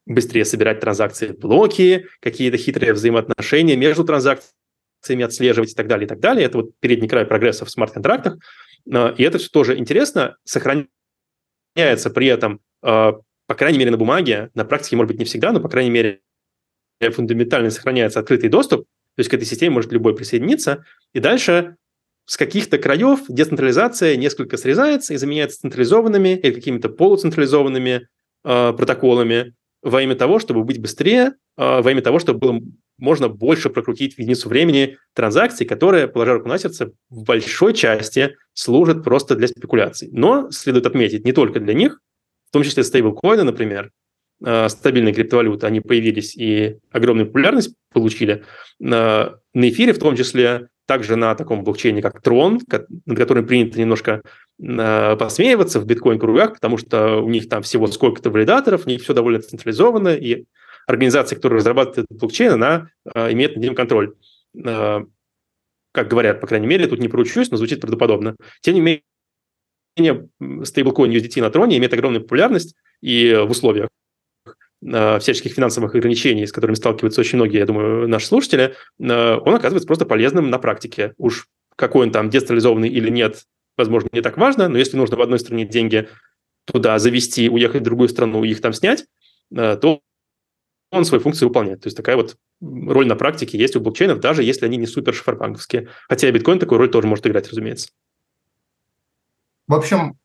быстрее собирать транзакции блоки, какие-то хитрые взаимоотношения между транзакциями отслеживать и так далее, и так далее. Это вот передний край прогресса в смарт-контрактах. А, и это все тоже интересно, сохраняется при этом, а, по крайней мере, на бумаге, на практике, может быть, не всегда, но, по крайней мере, фундаментально сохраняется открытый доступ, то есть к этой системе может любой присоединиться, и дальше с каких-то краев децентрализация несколько срезается и заменяется централизованными или какими-то полуцентрализованными э, протоколами, во имя того, чтобы быть быстрее, а, во имя того, чтобы было можно больше прокрутить в единицу времени транзакции, которые, положа руку на сердце, в большой части служат просто для спекуляций. Но следует отметить, не только для них, в том числе стейблкоины, например, а, стабильные криптовалюты, они появились и огромную популярность получили. На эфире в том числе также на таком блокчейне, как Tron, над которым принято немножко э, посмеиваться в биткоин-кругах, потому что у них там всего сколько-то валидаторов, у них все довольно централизовано, и организация, которая разрабатывает блокчейн, она э, имеет над ним контроль. Э, как говорят, по крайней мере, тут не поручусь, но звучит правдоподобно. Тем не менее, стейблкоин USDT на троне имеет огромную популярность, и в условиях всяческих финансовых ограничений, с которыми сталкиваются очень многие, я думаю, наши слушатели, э, он оказывается просто полезным на практике. Уж какой он там децентрализованный или нет, возможно, не так важно, но если нужно в одной стране деньги туда завести, уехать в другую страну и их там снять, э, то он свою функцию выполняет. То есть такая вот роль на практике есть у блокчейнов, даже если они не супер шифрбанковские. Хотя и биткоин такую роль тоже может играть, разумеется. В общем,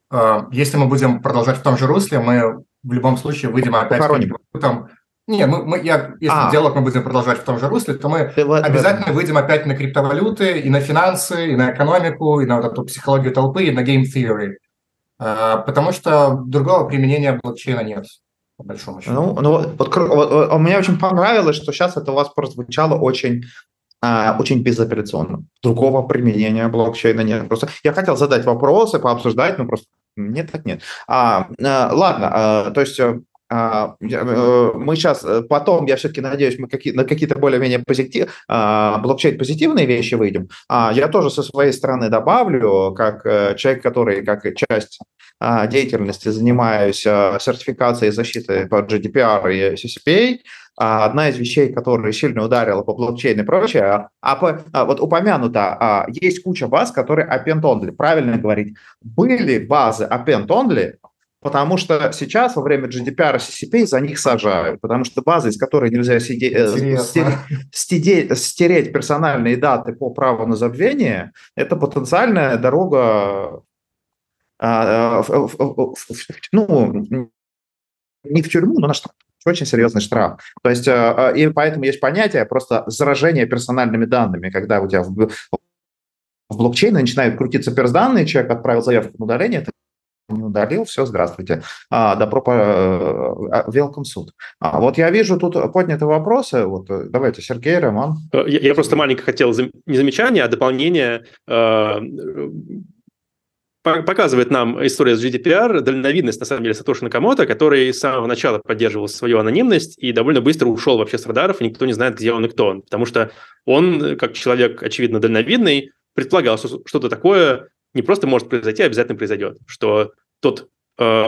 если мы будем продолжать в том же русле, мы в любом случае выйдем опять там. Не, мы, мы, я, если А. диалог мы будем продолжать в том же русле, то мы Ты обязательно выйдем опять на криптовалюты, и на финансы, и на экономику, и на вот эту психологию толпы, и на game theory. А, Потому что другого применения блокчейна нет, по большому счету. Ну, ну вот, вот, вот, вот, мне очень понравилось, что сейчас это у вас прозвучало очень, а, очень безапелляционно. Другого применения блокчейна нет. Просто я хотел задать вопросы, пообсуждать, но просто нет так нет. А, а, ладно, а, то есть э, а, э, мы сейчас, э, потом, я все-таки надеюсь, мы какие, на какие-то более-менее позитив, блокчейн-позитивные вещи выйдем. А, я тоже со своей стороны добавлю, как человек, который, как часть деятельности занимаюсь сертификацией защиты по GDPR и CCPA, одна из вещей, которая сильно ударила по блокчейну и прочее, а, по, а вот упомянуто, есть куча баз, которые append-only. Правильно говорить, были базы append-only, Потому что сейчас во время GDPR и CCP за них сажают, потому что база, из которой нельзя сиде, э, стереть, стереть персональные даты по праву на забвение, это потенциальная дорога а, а, ну, не в тюрьму, но на штраф. Очень серьезный штраф. То есть, а, и поэтому есть понятие просто заражение персональными данными, когда у тебя в, блокчейне начинают крутиться перс-данные, человек отправил заявку на удаление, это не удалил, все, здравствуйте. А, добро по... Э, welcome суд. А, вот я вижу тут подняты вопросы. Вот э, давайте, Сергей, Роман. Э, я, я просто маленько хотел не замечание, а дополнение. Показывает нам история с GDPR дальновидность, на самом деле, Сатоши Накамото, который с самого начала поддерживал свою анонимность и довольно быстро ушел вообще с радаров, и никто не знает, где он и кто он. Потому что он, как человек, очевидно, дальновидный, предполагал, что что-то такое не просто может произойти, а обязательно произойдет. Что тот, э,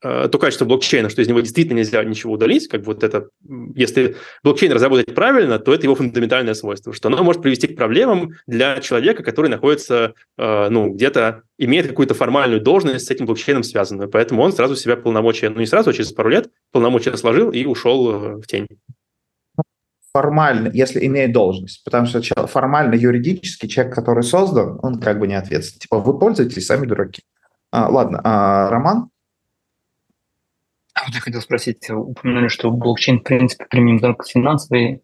то качество блокчейна, что из него действительно нельзя ничего удалить, как вот это, если блокчейн разработать правильно, то это его фундаментальное свойство, что оно может привести к проблемам для человека, который находится, э, ну, где-то, имеет какую-то формальную должность с этим блокчейном связанную. Поэтому он сразу себя полномочия, ну не сразу, а через пару лет полномочия сложил и ушел э, в тень формально, если имеет должность, потому что формально юридически человек, который создан, он как бы не ответственен. Типа вы пользуетесь, сами дураки. А, ладно, а, Роман? А вот я хотел спросить, упомянули, что блокчейн, в принципе, применим только к финансовой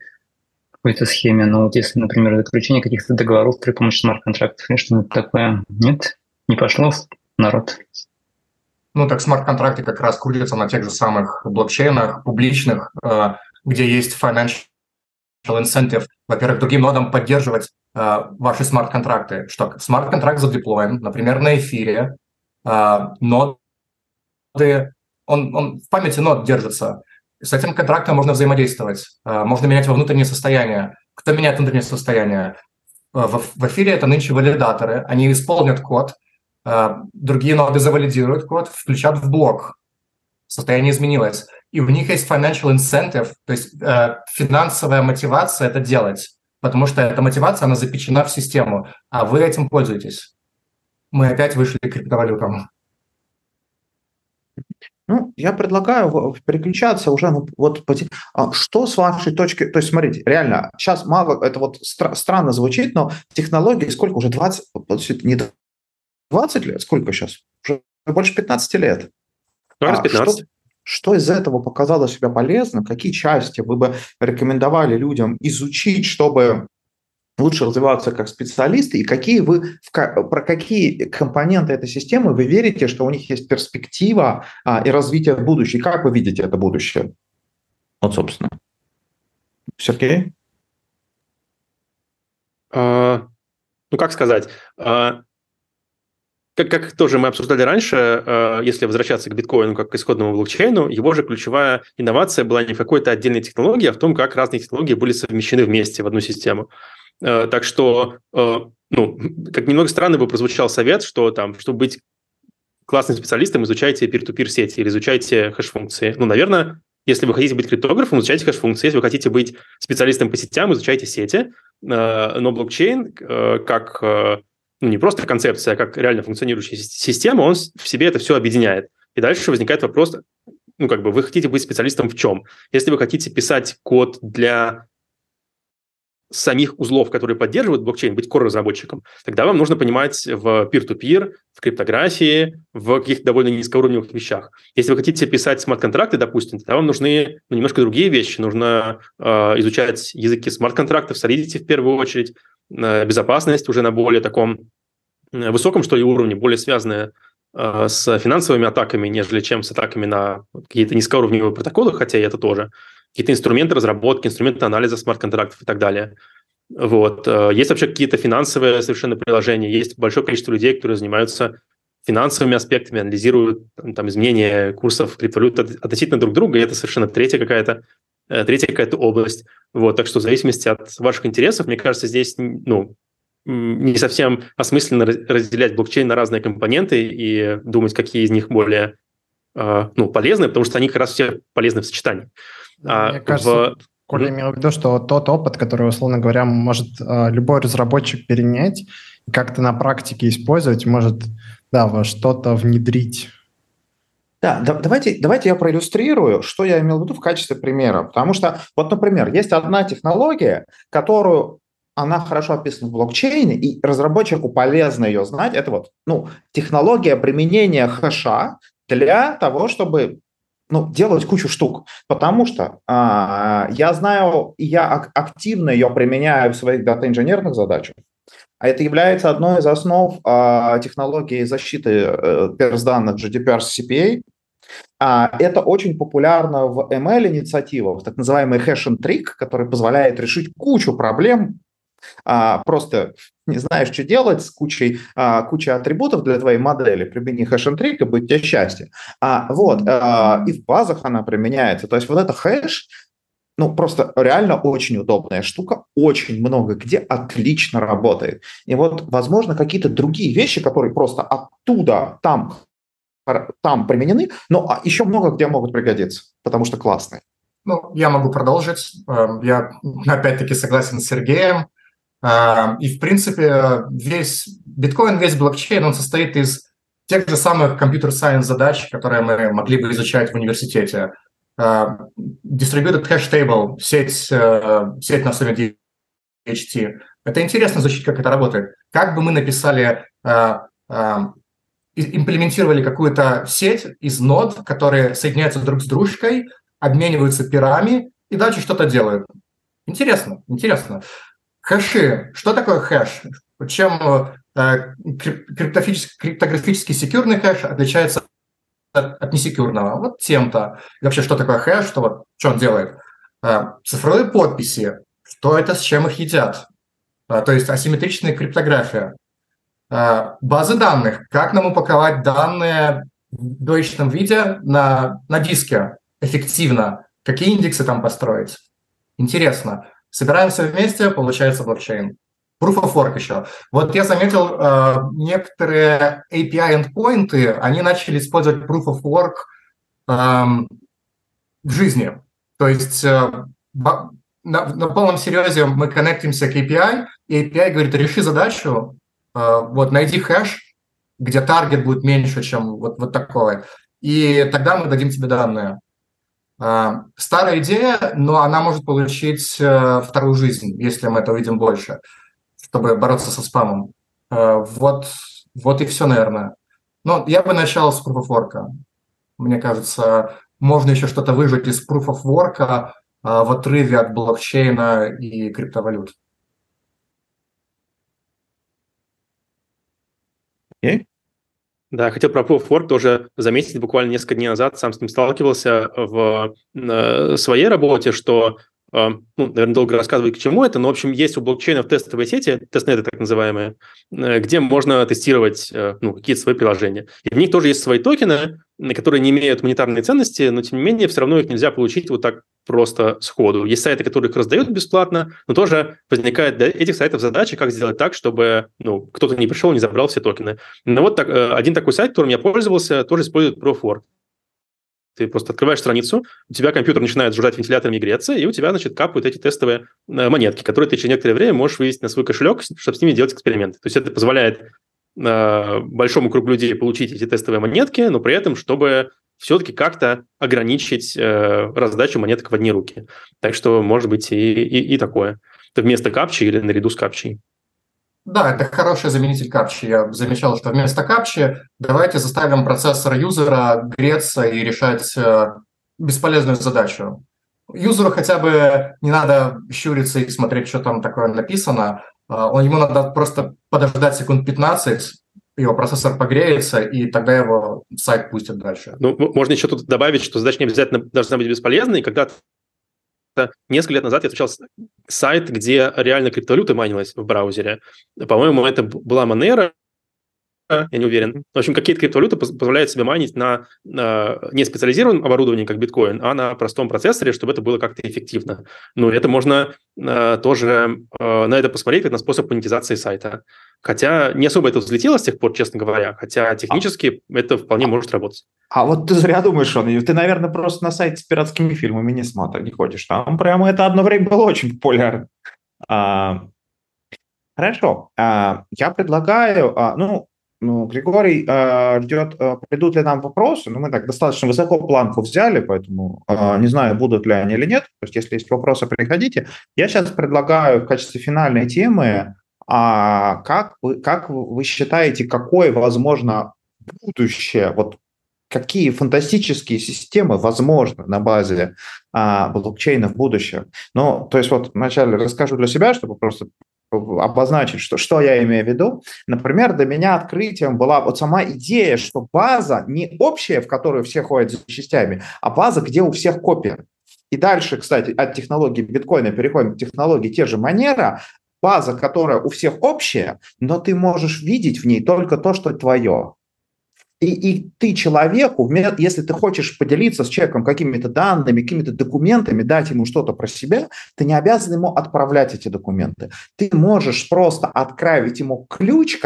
какой-то схеме, но вот если, например, заключение каких-то договоров при помощи смарт-контрактов или что-нибудь такое, нет, не пошло в народ? Ну, так смарт-контракты как раз крутятся на тех же самых блокчейнах публичных, э, где есть financial incentive, во-первых, другим нодам поддерживать э, ваши смарт-контракты. Что смарт-контракт задеплоен, например, на эфире, э, ноды, он, он в памяти нод держится. С этим контрактом можно взаимодействовать, э, можно менять во внутреннее состояние. Кто меняет внутреннее состояние? Э, в, в эфире это нынче валидаторы, они исполнят код, э, другие ноды завалидируют код, включат в блок. Состояние изменилось и у них есть financial incentive, то есть финансовая мотивация это делать, потому что эта мотивация, она запечена в систему, а вы этим пользуетесь. Мы опять вышли к криптовалютам. Ну, я предлагаю переключаться уже, ну, вот, а что с вашей точки, то есть, смотрите, реально, сейчас мало, это вот стра- странно звучит, но технологии сколько уже, 20, не 20 лет, сколько сейчас? Уже больше 15 лет. Ну, а 15. Что, что из этого показало себя полезным? Какие части вы бы рекомендовали людям изучить, чтобы лучше развиваться как специалисты, и какие вы, про какие компоненты этой системы вы верите, что у них есть перспектива а, и развитие в будущем? Как вы видите это будущее? Вот, собственно. Сергей? А, ну, как сказать? А, как, как тоже мы обсуждали раньше, э, если возвращаться к биткоину как к исходному блокчейну, его же ключевая инновация была не в какой-то отдельной технологии, а в том, как разные технологии были совмещены вместе в одну систему. Э, так что, э, ну, как немного странно бы прозвучал совет, что там, чтобы быть классным специалистом, изучайте peer-to-peer сети или изучайте хэш-функции. Ну, наверное, если вы хотите быть криптографом, изучайте хэш-функции. Если вы хотите быть специалистом по сетям, изучайте сети. Но блокчейн как ну, не просто концепция, а как реально функционирующая система, он в себе это все объединяет. И дальше возникает вопрос, ну, как бы вы хотите быть специалистом в чем? Если вы хотите писать код для самих узлов, которые поддерживают блокчейн, быть core-разработчиком, тогда вам нужно понимать в peer-to-peer, в криптографии, в каких-то довольно низкоуровневых вещах. Если вы хотите писать смарт-контракты, допустим, тогда вам нужны ну, немножко другие вещи. Нужно э, изучать языки смарт-контрактов, Solidity в первую очередь, Э, безопасность уже на более таком э, высоком, что ли, уровне, более связанная э, с финансовыми атаками, нежели чем с атаками на какие-то низкоуровневые протоколы, хотя и это тоже. Какие-то инструменты разработки, инструменты анализа смарт-контрактов и так далее. Вот. Есть вообще какие-то финансовые совершенно приложения, есть большое количество людей, которые занимаются финансовыми аспектами, анализируют там, изменения курсов криптовалют относительно друг друга, и это совершенно третья какая-то э, третья какая-то область. Вот, так что в зависимости от ваших интересов, мне кажется, здесь ну, не совсем осмысленно разделять блокчейн на разные компоненты и думать, какие из них более э, ну, полезны, потому что они как раз все полезны в сочетании. А мне кажется, в... Коля имел в виду, что тот опыт, который, условно говоря, может э, любой разработчик перенять, как-то на практике использовать, может да, во что-то внедрить. Да, да, давайте, давайте я проиллюстрирую, что я имел в виду в качестве примера. Потому что, вот, например, есть одна технология, которую она хорошо описана в блокчейне, и разработчику полезно ее знать. Это вот ну, технология применения хэша для того, чтобы ну, делать кучу штук, потому что а, я знаю, я активно ее применяю в своих дата-инженерных задачах, а это является одной из основ а, технологии защиты а, перс-данных GDPR CPA. А, это очень популярно в ML-инициативах, так называемый hash and trick, который позволяет решить кучу проблем а, просто не знаешь, что делать с кучей, а, кучей атрибутов для твоей модели, примени хэш and trick, и будет тебе счастье. А, вот, а, и в базах она применяется. То есть вот это хэш, ну, просто реально очень удобная штука, очень много где отлично работает. И вот, возможно, какие-то другие вещи, которые просто оттуда, там, там применены, но еще много где могут пригодиться, потому что классные. Ну, я могу продолжить. Эм, я опять-таки согласен с Сергеем. Эм, и, в принципе, весь биткоин, весь блокчейн, он состоит из тех же самых компьютер-сайенс задач, которые мы могли бы изучать в университете. Эм, distributed hash table, сеть, э, сеть на основе DHT. Это интересно изучить, как это работает. Как бы мы написали, э, имплементировали какую-то сеть из нод, которые соединяются друг с дружкой, обмениваются пирами и дальше что-то делают. Интересно, интересно. Хэши. Что такое хэш? Чем криптографический секьюрный хэш отличается от, от несекьюрного. Вот тем-то. И вообще, что такое хэш, что, вот, что он делает? А, цифровые подписи. Что это, с чем их едят? А, то есть асимметричная криптография. Базы данных. Как нам упаковать данные в двоичном виде на, на диске эффективно? Какие индексы там построить? Интересно. Собираемся вместе, получается блокчейн. Proof of Work еще. Вот я заметил, э, некоторые API endpoints, они начали использовать Proof of Work э, в жизни. То есть э, на, на полном серьезе мы коннектимся к API, и API говорит, реши задачу, э, вот найди хэш, где таргет будет меньше, чем вот, вот такой, и тогда мы дадим тебе данные. Э, старая идея, но она может получить э, вторую жизнь, если мы это увидим больше чтобы бороться со спамом. Э, вот, вот и все, наверное. Но я бы начал с Proof of Work. Мне кажется, можно еще что-то выжать из Proof of Work э, в отрыве от блокчейна и криптовалют. Okay. Да, хотел про Proof of Work тоже заметить, буквально несколько дней назад сам с ним сталкивался в э, своей работе, что ну, наверное, долго рассказывать, к чему это, но, в общем, есть у блокчейнов тестовые сети, тестнеты так называемые, э, где можно тестировать э, ну, какие-то свои приложения. И в них тоже есть свои токены, которые не имеют монетарной ценности, но, тем не менее, все равно их нельзя получить вот так просто сходу. Есть сайты, которые их раздают бесплатно, но тоже возникает для этих сайтов задача, как сделать так, чтобы ну, кто-то не пришел, не забрал все токены. Но вот так, э, один такой сайт, которым я пользовался, тоже использует ProFork. Ты просто открываешь страницу, у тебя компьютер начинает жужжать вентиляторами и греться, и у тебя, значит, капают эти тестовые э, монетки, которые ты через некоторое время можешь вывести на свой кошелек, чтобы с ними делать эксперименты. То есть это позволяет э, большому кругу людей получить эти тестовые монетки, но при этом, чтобы все-таки как-то ограничить э, раздачу монеток в одни руки. Так что может быть и, и, и такое. Это вместо капчи или наряду с капчей. Да, это хороший заменитель капчи. Я замечал, что вместо капчи давайте заставим процессор юзера греться и решать э, бесполезную задачу. Юзеру хотя бы не надо щуриться и смотреть, что там такое написано. Он, ему надо просто подождать секунд 15, его процессор погреется, и тогда его сайт пустит дальше. Ну, можно еще тут добавить, что задача не обязательно должна быть бесполезной. Когда несколько лет назад я встречал сайт, где реально криптовалюта майнилась в браузере. По-моему, это была Monero, я не уверен. В общем, какие-то криптовалюты позволяют себе майнить на, на не специализированном оборудовании, как биткоин, а на простом процессоре, чтобы это было как-то эффективно. Ну, это можно э, тоже э, на это посмотреть, как на способ монетизации сайта. Хотя не особо это взлетело с тех пор, честно говоря, хотя технически а, это вполне может работать. А вот ты зря думаешь, он, ты, наверное, просто на сайте с пиратскими фильмами не смотришь, не ходишь. Там прямо это одно время было очень популярно. А, хорошо. А, я предлагаю, а, ну, ну, Григорий э, ждет, э, придут ли нам вопросы. Ну, мы так достаточно высоко планку взяли, поэтому э, не знаю, будут ли они или нет. То есть, если есть вопросы, приходите. Я сейчас предлагаю в качестве финальной темы, а как вы, как вы считаете, какое возможно будущее, вот какие фантастические системы возможны на базе а, блокчейна в будущем. Ну, то есть вот вначале расскажу для себя, чтобы просто обозначить, что, что я имею в виду. Например, для меня открытием была вот сама идея, что база не общая, в которую все ходят за частями, а база, где у всех копия. И дальше, кстати, от технологии биткоина переходим к технологии те же манера, база, которая у всех общая, но ты можешь видеть в ней только то, что твое. И, и ты человеку, если ты хочешь поделиться с человеком какими-то данными, какими-то документами, дать ему что-то про себя, ты не обязан ему отправлять эти документы. Ты можешь просто отправить ему ключ,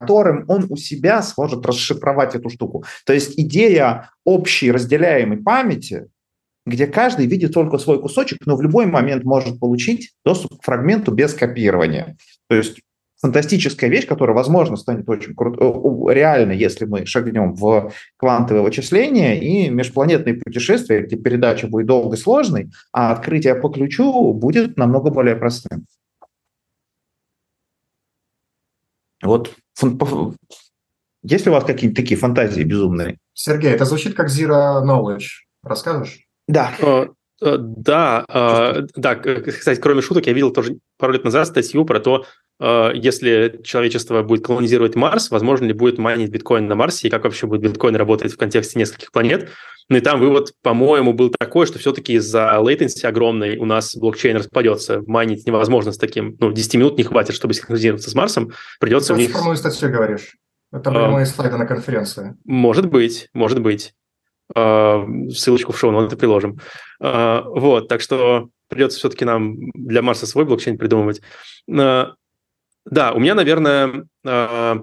которым он у себя сможет расшифровать эту штуку. То есть идея общей разделяемой памяти, где каждый видит только свой кусочек, но в любой момент может получить доступ к фрагменту без копирования. То есть фантастическая вещь, которая, возможно, станет очень кру- реально, если мы шагнем в квантовое вычисление и межпланетные путешествия, где передача будет долгой и сложной, а открытие по ключу будет намного более простым. Вот есть ли у вас какие-то такие фантазии безумные? Сергей, это звучит как Zero Knowledge. Расскажешь? Да. Э, э, да, э, да, кстати, кроме шуток, я видел тоже пару лет назад статью про то, Э, если человечество будет колонизировать Марс, возможно ли будет майнить биткоин на Марсе, и как вообще будет биткоин работать в контексте нескольких планет. Ну и там вывод, по-моему, был такой, что все-таки из-за latency огромной у нас блокчейн распадется. Майнить невозможно с таким, ну, 10 минут не хватит, чтобы синхронизироваться с Марсом. Придется Ты у них... Про статью говоришь. Это были а, мои слайды на конференции. Может быть, может быть. А, ссылочку в шоу-ноты приложим. Вот, так что придется все-таки нам для Марса свой блокчейн придумывать. Да, у меня, наверное, а,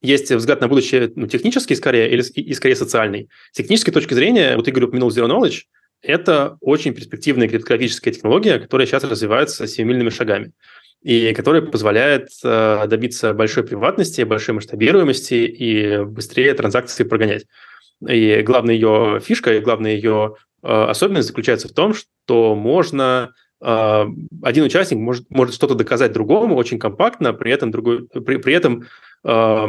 есть взгляд на будущее ну, технический скорее или и скорее социальный. С технической точки зрения, вот Игорь упомянул Zero Knowledge, это очень перспективная криптографическая технология, которая сейчас развивается семимильными шагами и которая позволяет э, добиться большой приватности, большой масштабируемости и быстрее транзакции прогонять. И главная ее фишка, и главная ее э, особенность заключается в том, что можно а, один участник может, может что-то доказать другому очень компактно, при этом, другой, при, при этом э,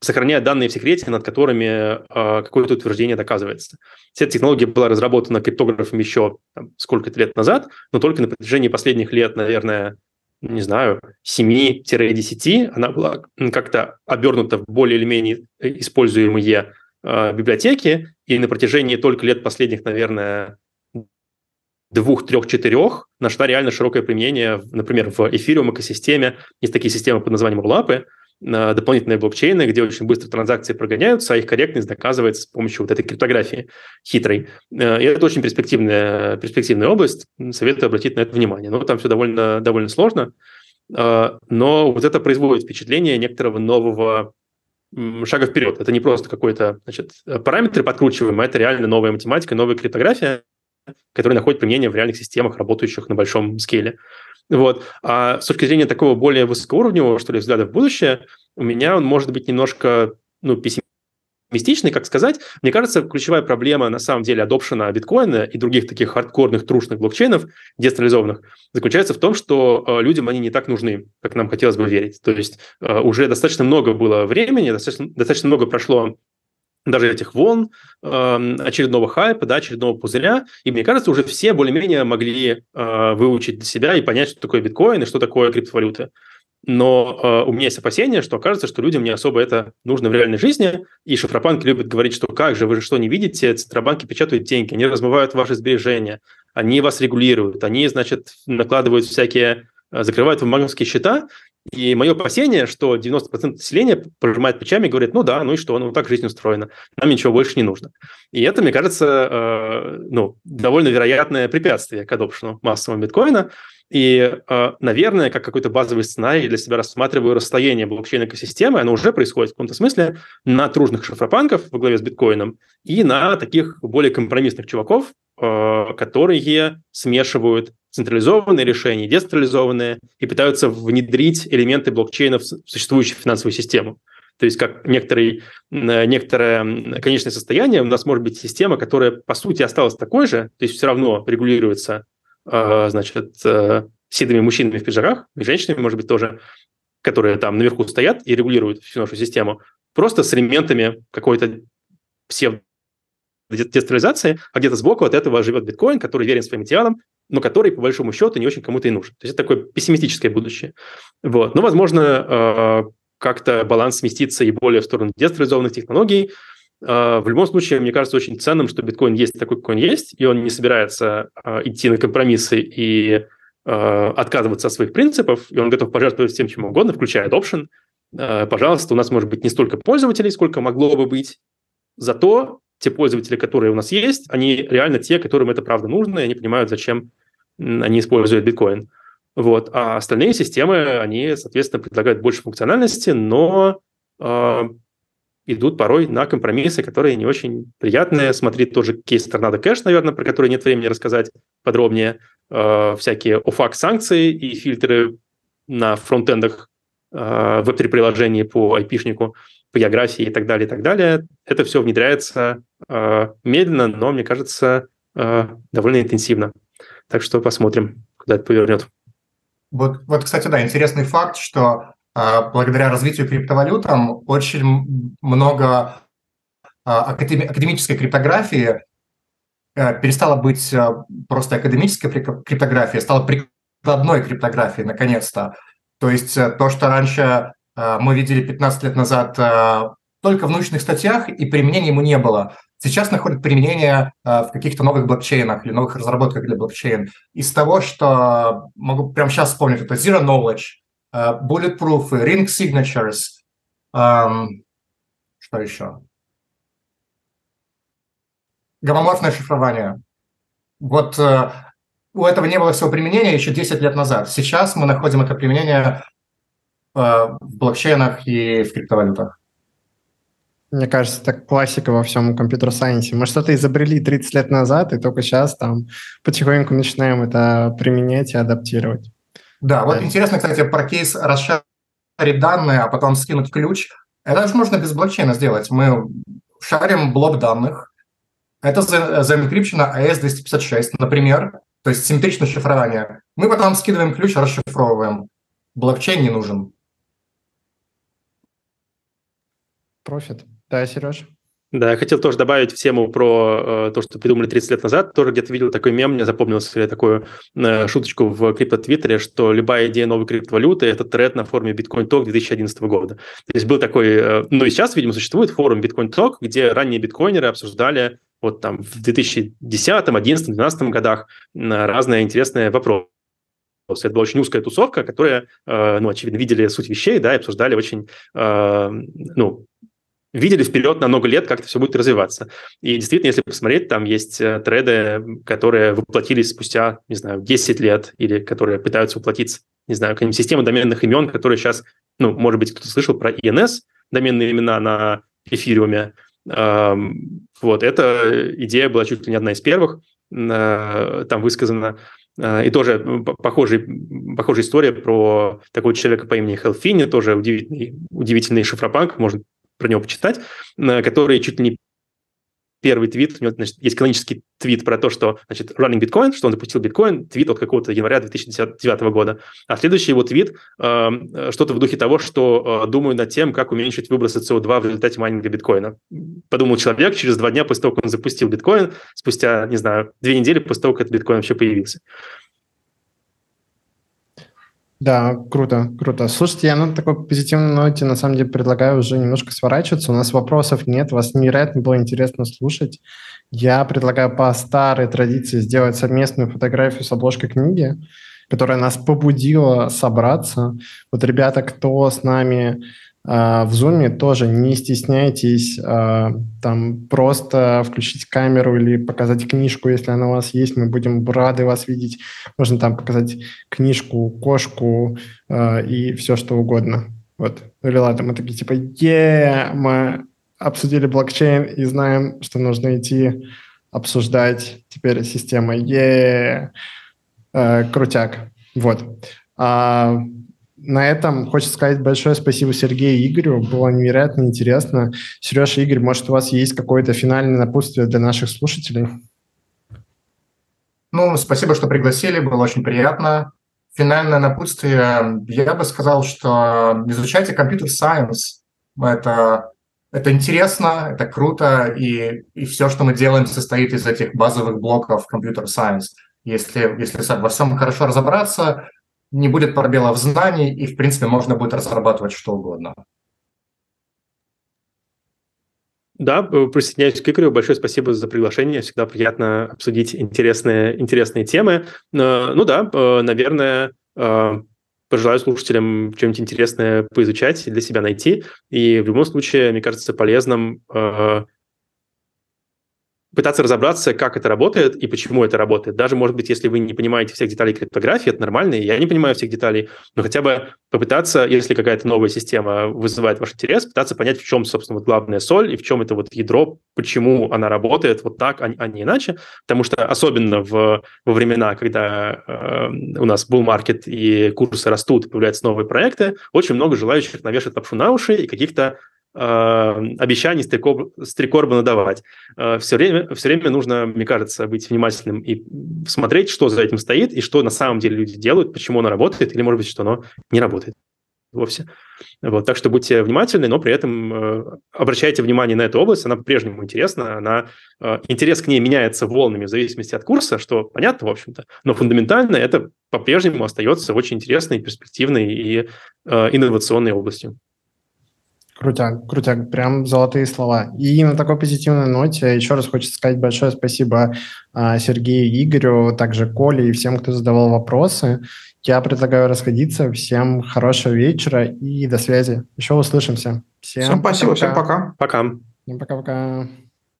сохраняя данные в секрете, над которыми э, какое-то утверждение доказывается. Вся эта технология была разработана криптографом еще сколько-то лет назад, но только на протяжении последних лет, наверное, не знаю, 7-10, она была как-то обернута в более или менее используемые э, библиотеки, и на протяжении только лет последних, наверное, двух, трех, четырех нашла реально широкое применение, например, в эфириум экосистеме. Есть такие системы под названием RLAP, э, дополнительные блокчейны, где очень быстро транзакции прогоняются, а их корректность доказывается с помощью вот этой криптографии хитрой. Э, и это очень перспективная, перспективная область, советую обратить на это внимание. Но там все довольно, довольно сложно, э, но вот это производит впечатление некоторого нового шага вперед. Это не просто какой-то значит, параметр подкручиваем, а это реально новая математика, новая криптография, которые находят применение в реальных системах, работающих на большом скейле. Вот. А с точки зрения такого более высокоуровневого, что ли, взгляда в будущее, у меня он может быть немножко ну, пессимистичный, как сказать. Мне кажется, ключевая проблема на самом деле адопшена биткоина и других таких хардкорных, трушных блокчейнов, децентрализованных, заключается в том, что э, людям они не так нужны, как нам хотелось бы верить. То есть э, уже достаточно много было времени, достаточно, достаточно много прошло даже этих волн, э, очередного хайпа, да, очередного пузыря. И мне кажется, уже все более-менее могли э, выучить для себя и понять, что такое биткоин и что такое криптовалюта. Но э, у меня есть опасения, что окажется, что людям не особо это нужно в реальной жизни. И шифропанки любят говорить, что как же, вы же что, не видите? Центробанки печатают деньги, они размывают ваши сбережения, они вас регулируют, они, значит, накладывают всякие, закрывают вам банковские счета. И мое опасение, что 90% населения пожимает плечами и говорит, ну да, ну и что, ну так жизнь устроена, нам ничего больше не нужно. И это, мне кажется, э, ну, довольно вероятное препятствие к адопшену массового биткоина. И, э, наверное, как какой-то базовый сценарий для себя рассматриваю расстояние блокчейн-экосистемы, оно уже происходит в каком-то смысле на тружных шифропанков во главе с биткоином и на таких более компромиссных чуваков, э, которые смешивают централизованные решения, децентрализованные, и пытаются внедрить элементы блокчейна в существующую финансовую систему. То есть как некоторый, некоторое конечное состояние, у нас может быть система, которая по сути осталась такой же, то есть все равно регулируется а, значит, э, седыми мужчинами в пиджаках, и женщинами, может быть, тоже, которые там наверху стоят и регулируют всю нашу систему, просто с элементами какой-то псевдо децентрализации, а где-то сбоку от этого живет биткоин, который верен своим идеалам, но который, по большому счету, не очень кому-то и нужен. То есть это такое пессимистическое будущее. Вот. Но, возможно, э, как-то баланс сместится и более в сторону децентрализованных технологий, а, в любом случае, мне кажется очень ценным, что биткоин есть такой, какой он есть, и он не собирается а, идти на компромиссы и отказываться от своих принципов, и он готов пожертвовать всем чем угодно, включая adoption. Пожалуйста, у нас может быть не столько пользователей, сколько могло бы быть. Зато те пользователи, которые у нас есть, они реально те, которым это правда нужно, и они понимают, зачем они используют биткоин. Вот. А остальные системы, они, соответственно, предлагают больше функциональности, но идут порой на компромиссы, которые не очень приятные. Смотри тоже кейс Торнадо Кэш, наверное, про который нет времени рассказать подробнее. Э, всякие OFAC-санкции и фильтры на фронтендах э, веб-3-приложений по айпишнику, по географии и так далее, и так далее. Это все внедряется э, медленно, но, мне кажется, э, довольно интенсивно. Так что посмотрим, куда это повернет. Вот, вот, кстати, да, интересный факт, что а, благодаря развитию криптовалютам очень много а, академической криптографии э, перестала быть э, просто академической криптографией, стала прикладной криптографией, наконец-то. То есть э, то, что раньше мы видели 15 лет назад только в научных статьях, и применения ему не было. Сейчас находят применение в каких-то новых блокчейнах или новых разработках для блокчейн. Из того, что могу прямо сейчас вспомнить, это Zero Knowledge, uh, bulletproof ring signatures. Um, что еще? Гомоморфное шифрование. Вот uh, у этого не было всего применения еще 10 лет назад. Сейчас мы находим это применение в блокчейнах и в криптовалютах. Мне кажется, это классика во всем компьютер-сайенсе. Мы что-то изобрели 30 лет назад, и только сейчас там потихоньку начинаем это применять и адаптировать. Да, вот интересно, кстати, про кейс расшарить данные, а потом скинуть ключ. Это же можно без блокчейна сделать. Мы шарим блок данных. Это заэнкрипчено AES-256, например, то есть симметричное шифрование. Мы потом скидываем ключ, расшифровываем. Блокчейн не нужен. Профит. Да, Сереж? Да, я хотел тоже добавить в тему про э, то, что придумали 30 лет назад. Тоже где-то видел такой мем, мне запомнился такую э, шуточку в крипто-твиттере, что любая идея новой криптовалюты – это тред на форуме Bitcoin Talk 2011 года. То есть был такой, э, ну и сейчас, видимо, существует форум Bitcoin Talk, где ранние биткоинеры обсуждали вот там в 2010, 2011, 2012 годах разные интересные вопросы. Это была очень узкая тусовка, которая, э, ну, очевидно, видели суть вещей, да, и обсуждали очень, э, ну, видели вперед на много лет, как это все будет развиваться. И действительно, если посмотреть, там есть э, треды, которые воплотились спустя, не знаю, 10 лет, или которые пытаются воплотиться, не знаю, какая-нибудь система доменных имен, которые сейчас, ну, может быть, кто-то слышал про INS, доменные имена на эфириуме. Вот, эта идея была чуть ли не одна из первых, э, там высказана. Э, и тоже похожий, похожая история про такого человека по имени Хелфини, тоже удивительный, удивительный шифропанк, можно про него почитать, э, который чуть ли не первый твит, у него значит, есть канонический твит про то, что значит, running Bitcoin, что он запустил биткоин, твит от какого-то января 2009 года. А следующий его твит э, что-то в духе того, что э, думаю над тем, как уменьшить выбросы СО2 в результате майнинга биткоина. Подумал человек через два дня после того, как он запустил биткоин, спустя, не знаю, две недели после того, как этот биткоин вообще появился. Да, круто, круто. Слушайте, я на такой позитивной ноте на самом деле предлагаю уже немножко сворачиваться. У нас вопросов нет, вас невероятно было интересно слушать. Я предлагаю по старой традиции сделать совместную фотографию с обложкой книги которая нас побудила собраться. Вот ребята, кто с нами в Zoom тоже не стесняйтесь а, там просто включить камеру или показать книжку, если она у вас есть, мы будем рады вас видеть. Можно там показать книжку, кошку а, и все что угодно. Вот. Или ладно, мы такие типа, е, мы обсудили блокчейн и знаем, что нужно идти обсуждать теперь система, е, крутяк. Вот. На этом хочется сказать большое спасибо Сергею и Игорю. Было невероятно интересно. Сережа, Игорь, может, у вас есть какое-то финальное напутствие для наших слушателей? Ну, спасибо, что пригласили, было очень приятно. Финальное напутствие, я бы сказал, что изучайте компьютер-сайенс. Это, это интересно, это круто, и, и все, что мы делаем, состоит из этих базовых блоков компьютер-сайенс. Если, если во всем хорошо разобраться, не будет пробелов знаний, и, в принципе, можно будет разрабатывать что угодно. Да, э, присоединяюсь к Игорю. Большое спасибо за приглашение. Всегда приятно обсудить интересные, интересные темы. Э, ну да, э, наверное, пожелаю слушателям что-нибудь интересное поизучать, для себя найти. И в любом случае, мне кажется, полезным пытаться разобраться, как это работает и почему это работает. Даже, может быть, если вы не понимаете всех деталей криптографии, это нормально, я не понимаю всех деталей, но хотя бы попытаться, если какая-то новая система вызывает ваш интерес, пытаться понять, в чем, собственно, вот главная соль и в чем это вот ядро, почему она работает вот так, а, а не иначе. Потому что особенно в, во времена, когда э, у нас был маркет и курсы растут, появляются новые проекты, очень много желающих навешать лапшу на уши и каких-то Э, обещаний стрекорбана давать. Э, все время, все время нужно, мне кажется, быть внимательным и смотреть, что за этим стоит, и что на самом деле люди делают, почему оно работает, или, может быть, что оно не работает вовсе. Вот, так что будьте внимательны, но при этом э, обращайте внимание на эту область, она по-прежнему интересна, она, э, интерес к ней меняется волнами в зависимости от курса, что понятно, в общем-то, но фундаментально это по-прежнему остается очень интересной, перспективной и э, инновационной областью. Крутяк, крутяк, прям золотые слова. И на такой позитивной ноте еще раз хочется сказать большое спасибо а, Сергею, Игорю, также Коле и всем, кто задавал вопросы. Я предлагаю расходиться. Всем хорошего вечера и до связи. Еще услышимся. Всем, всем спасибо, пока. всем пока. Пока. Всем пока-пока.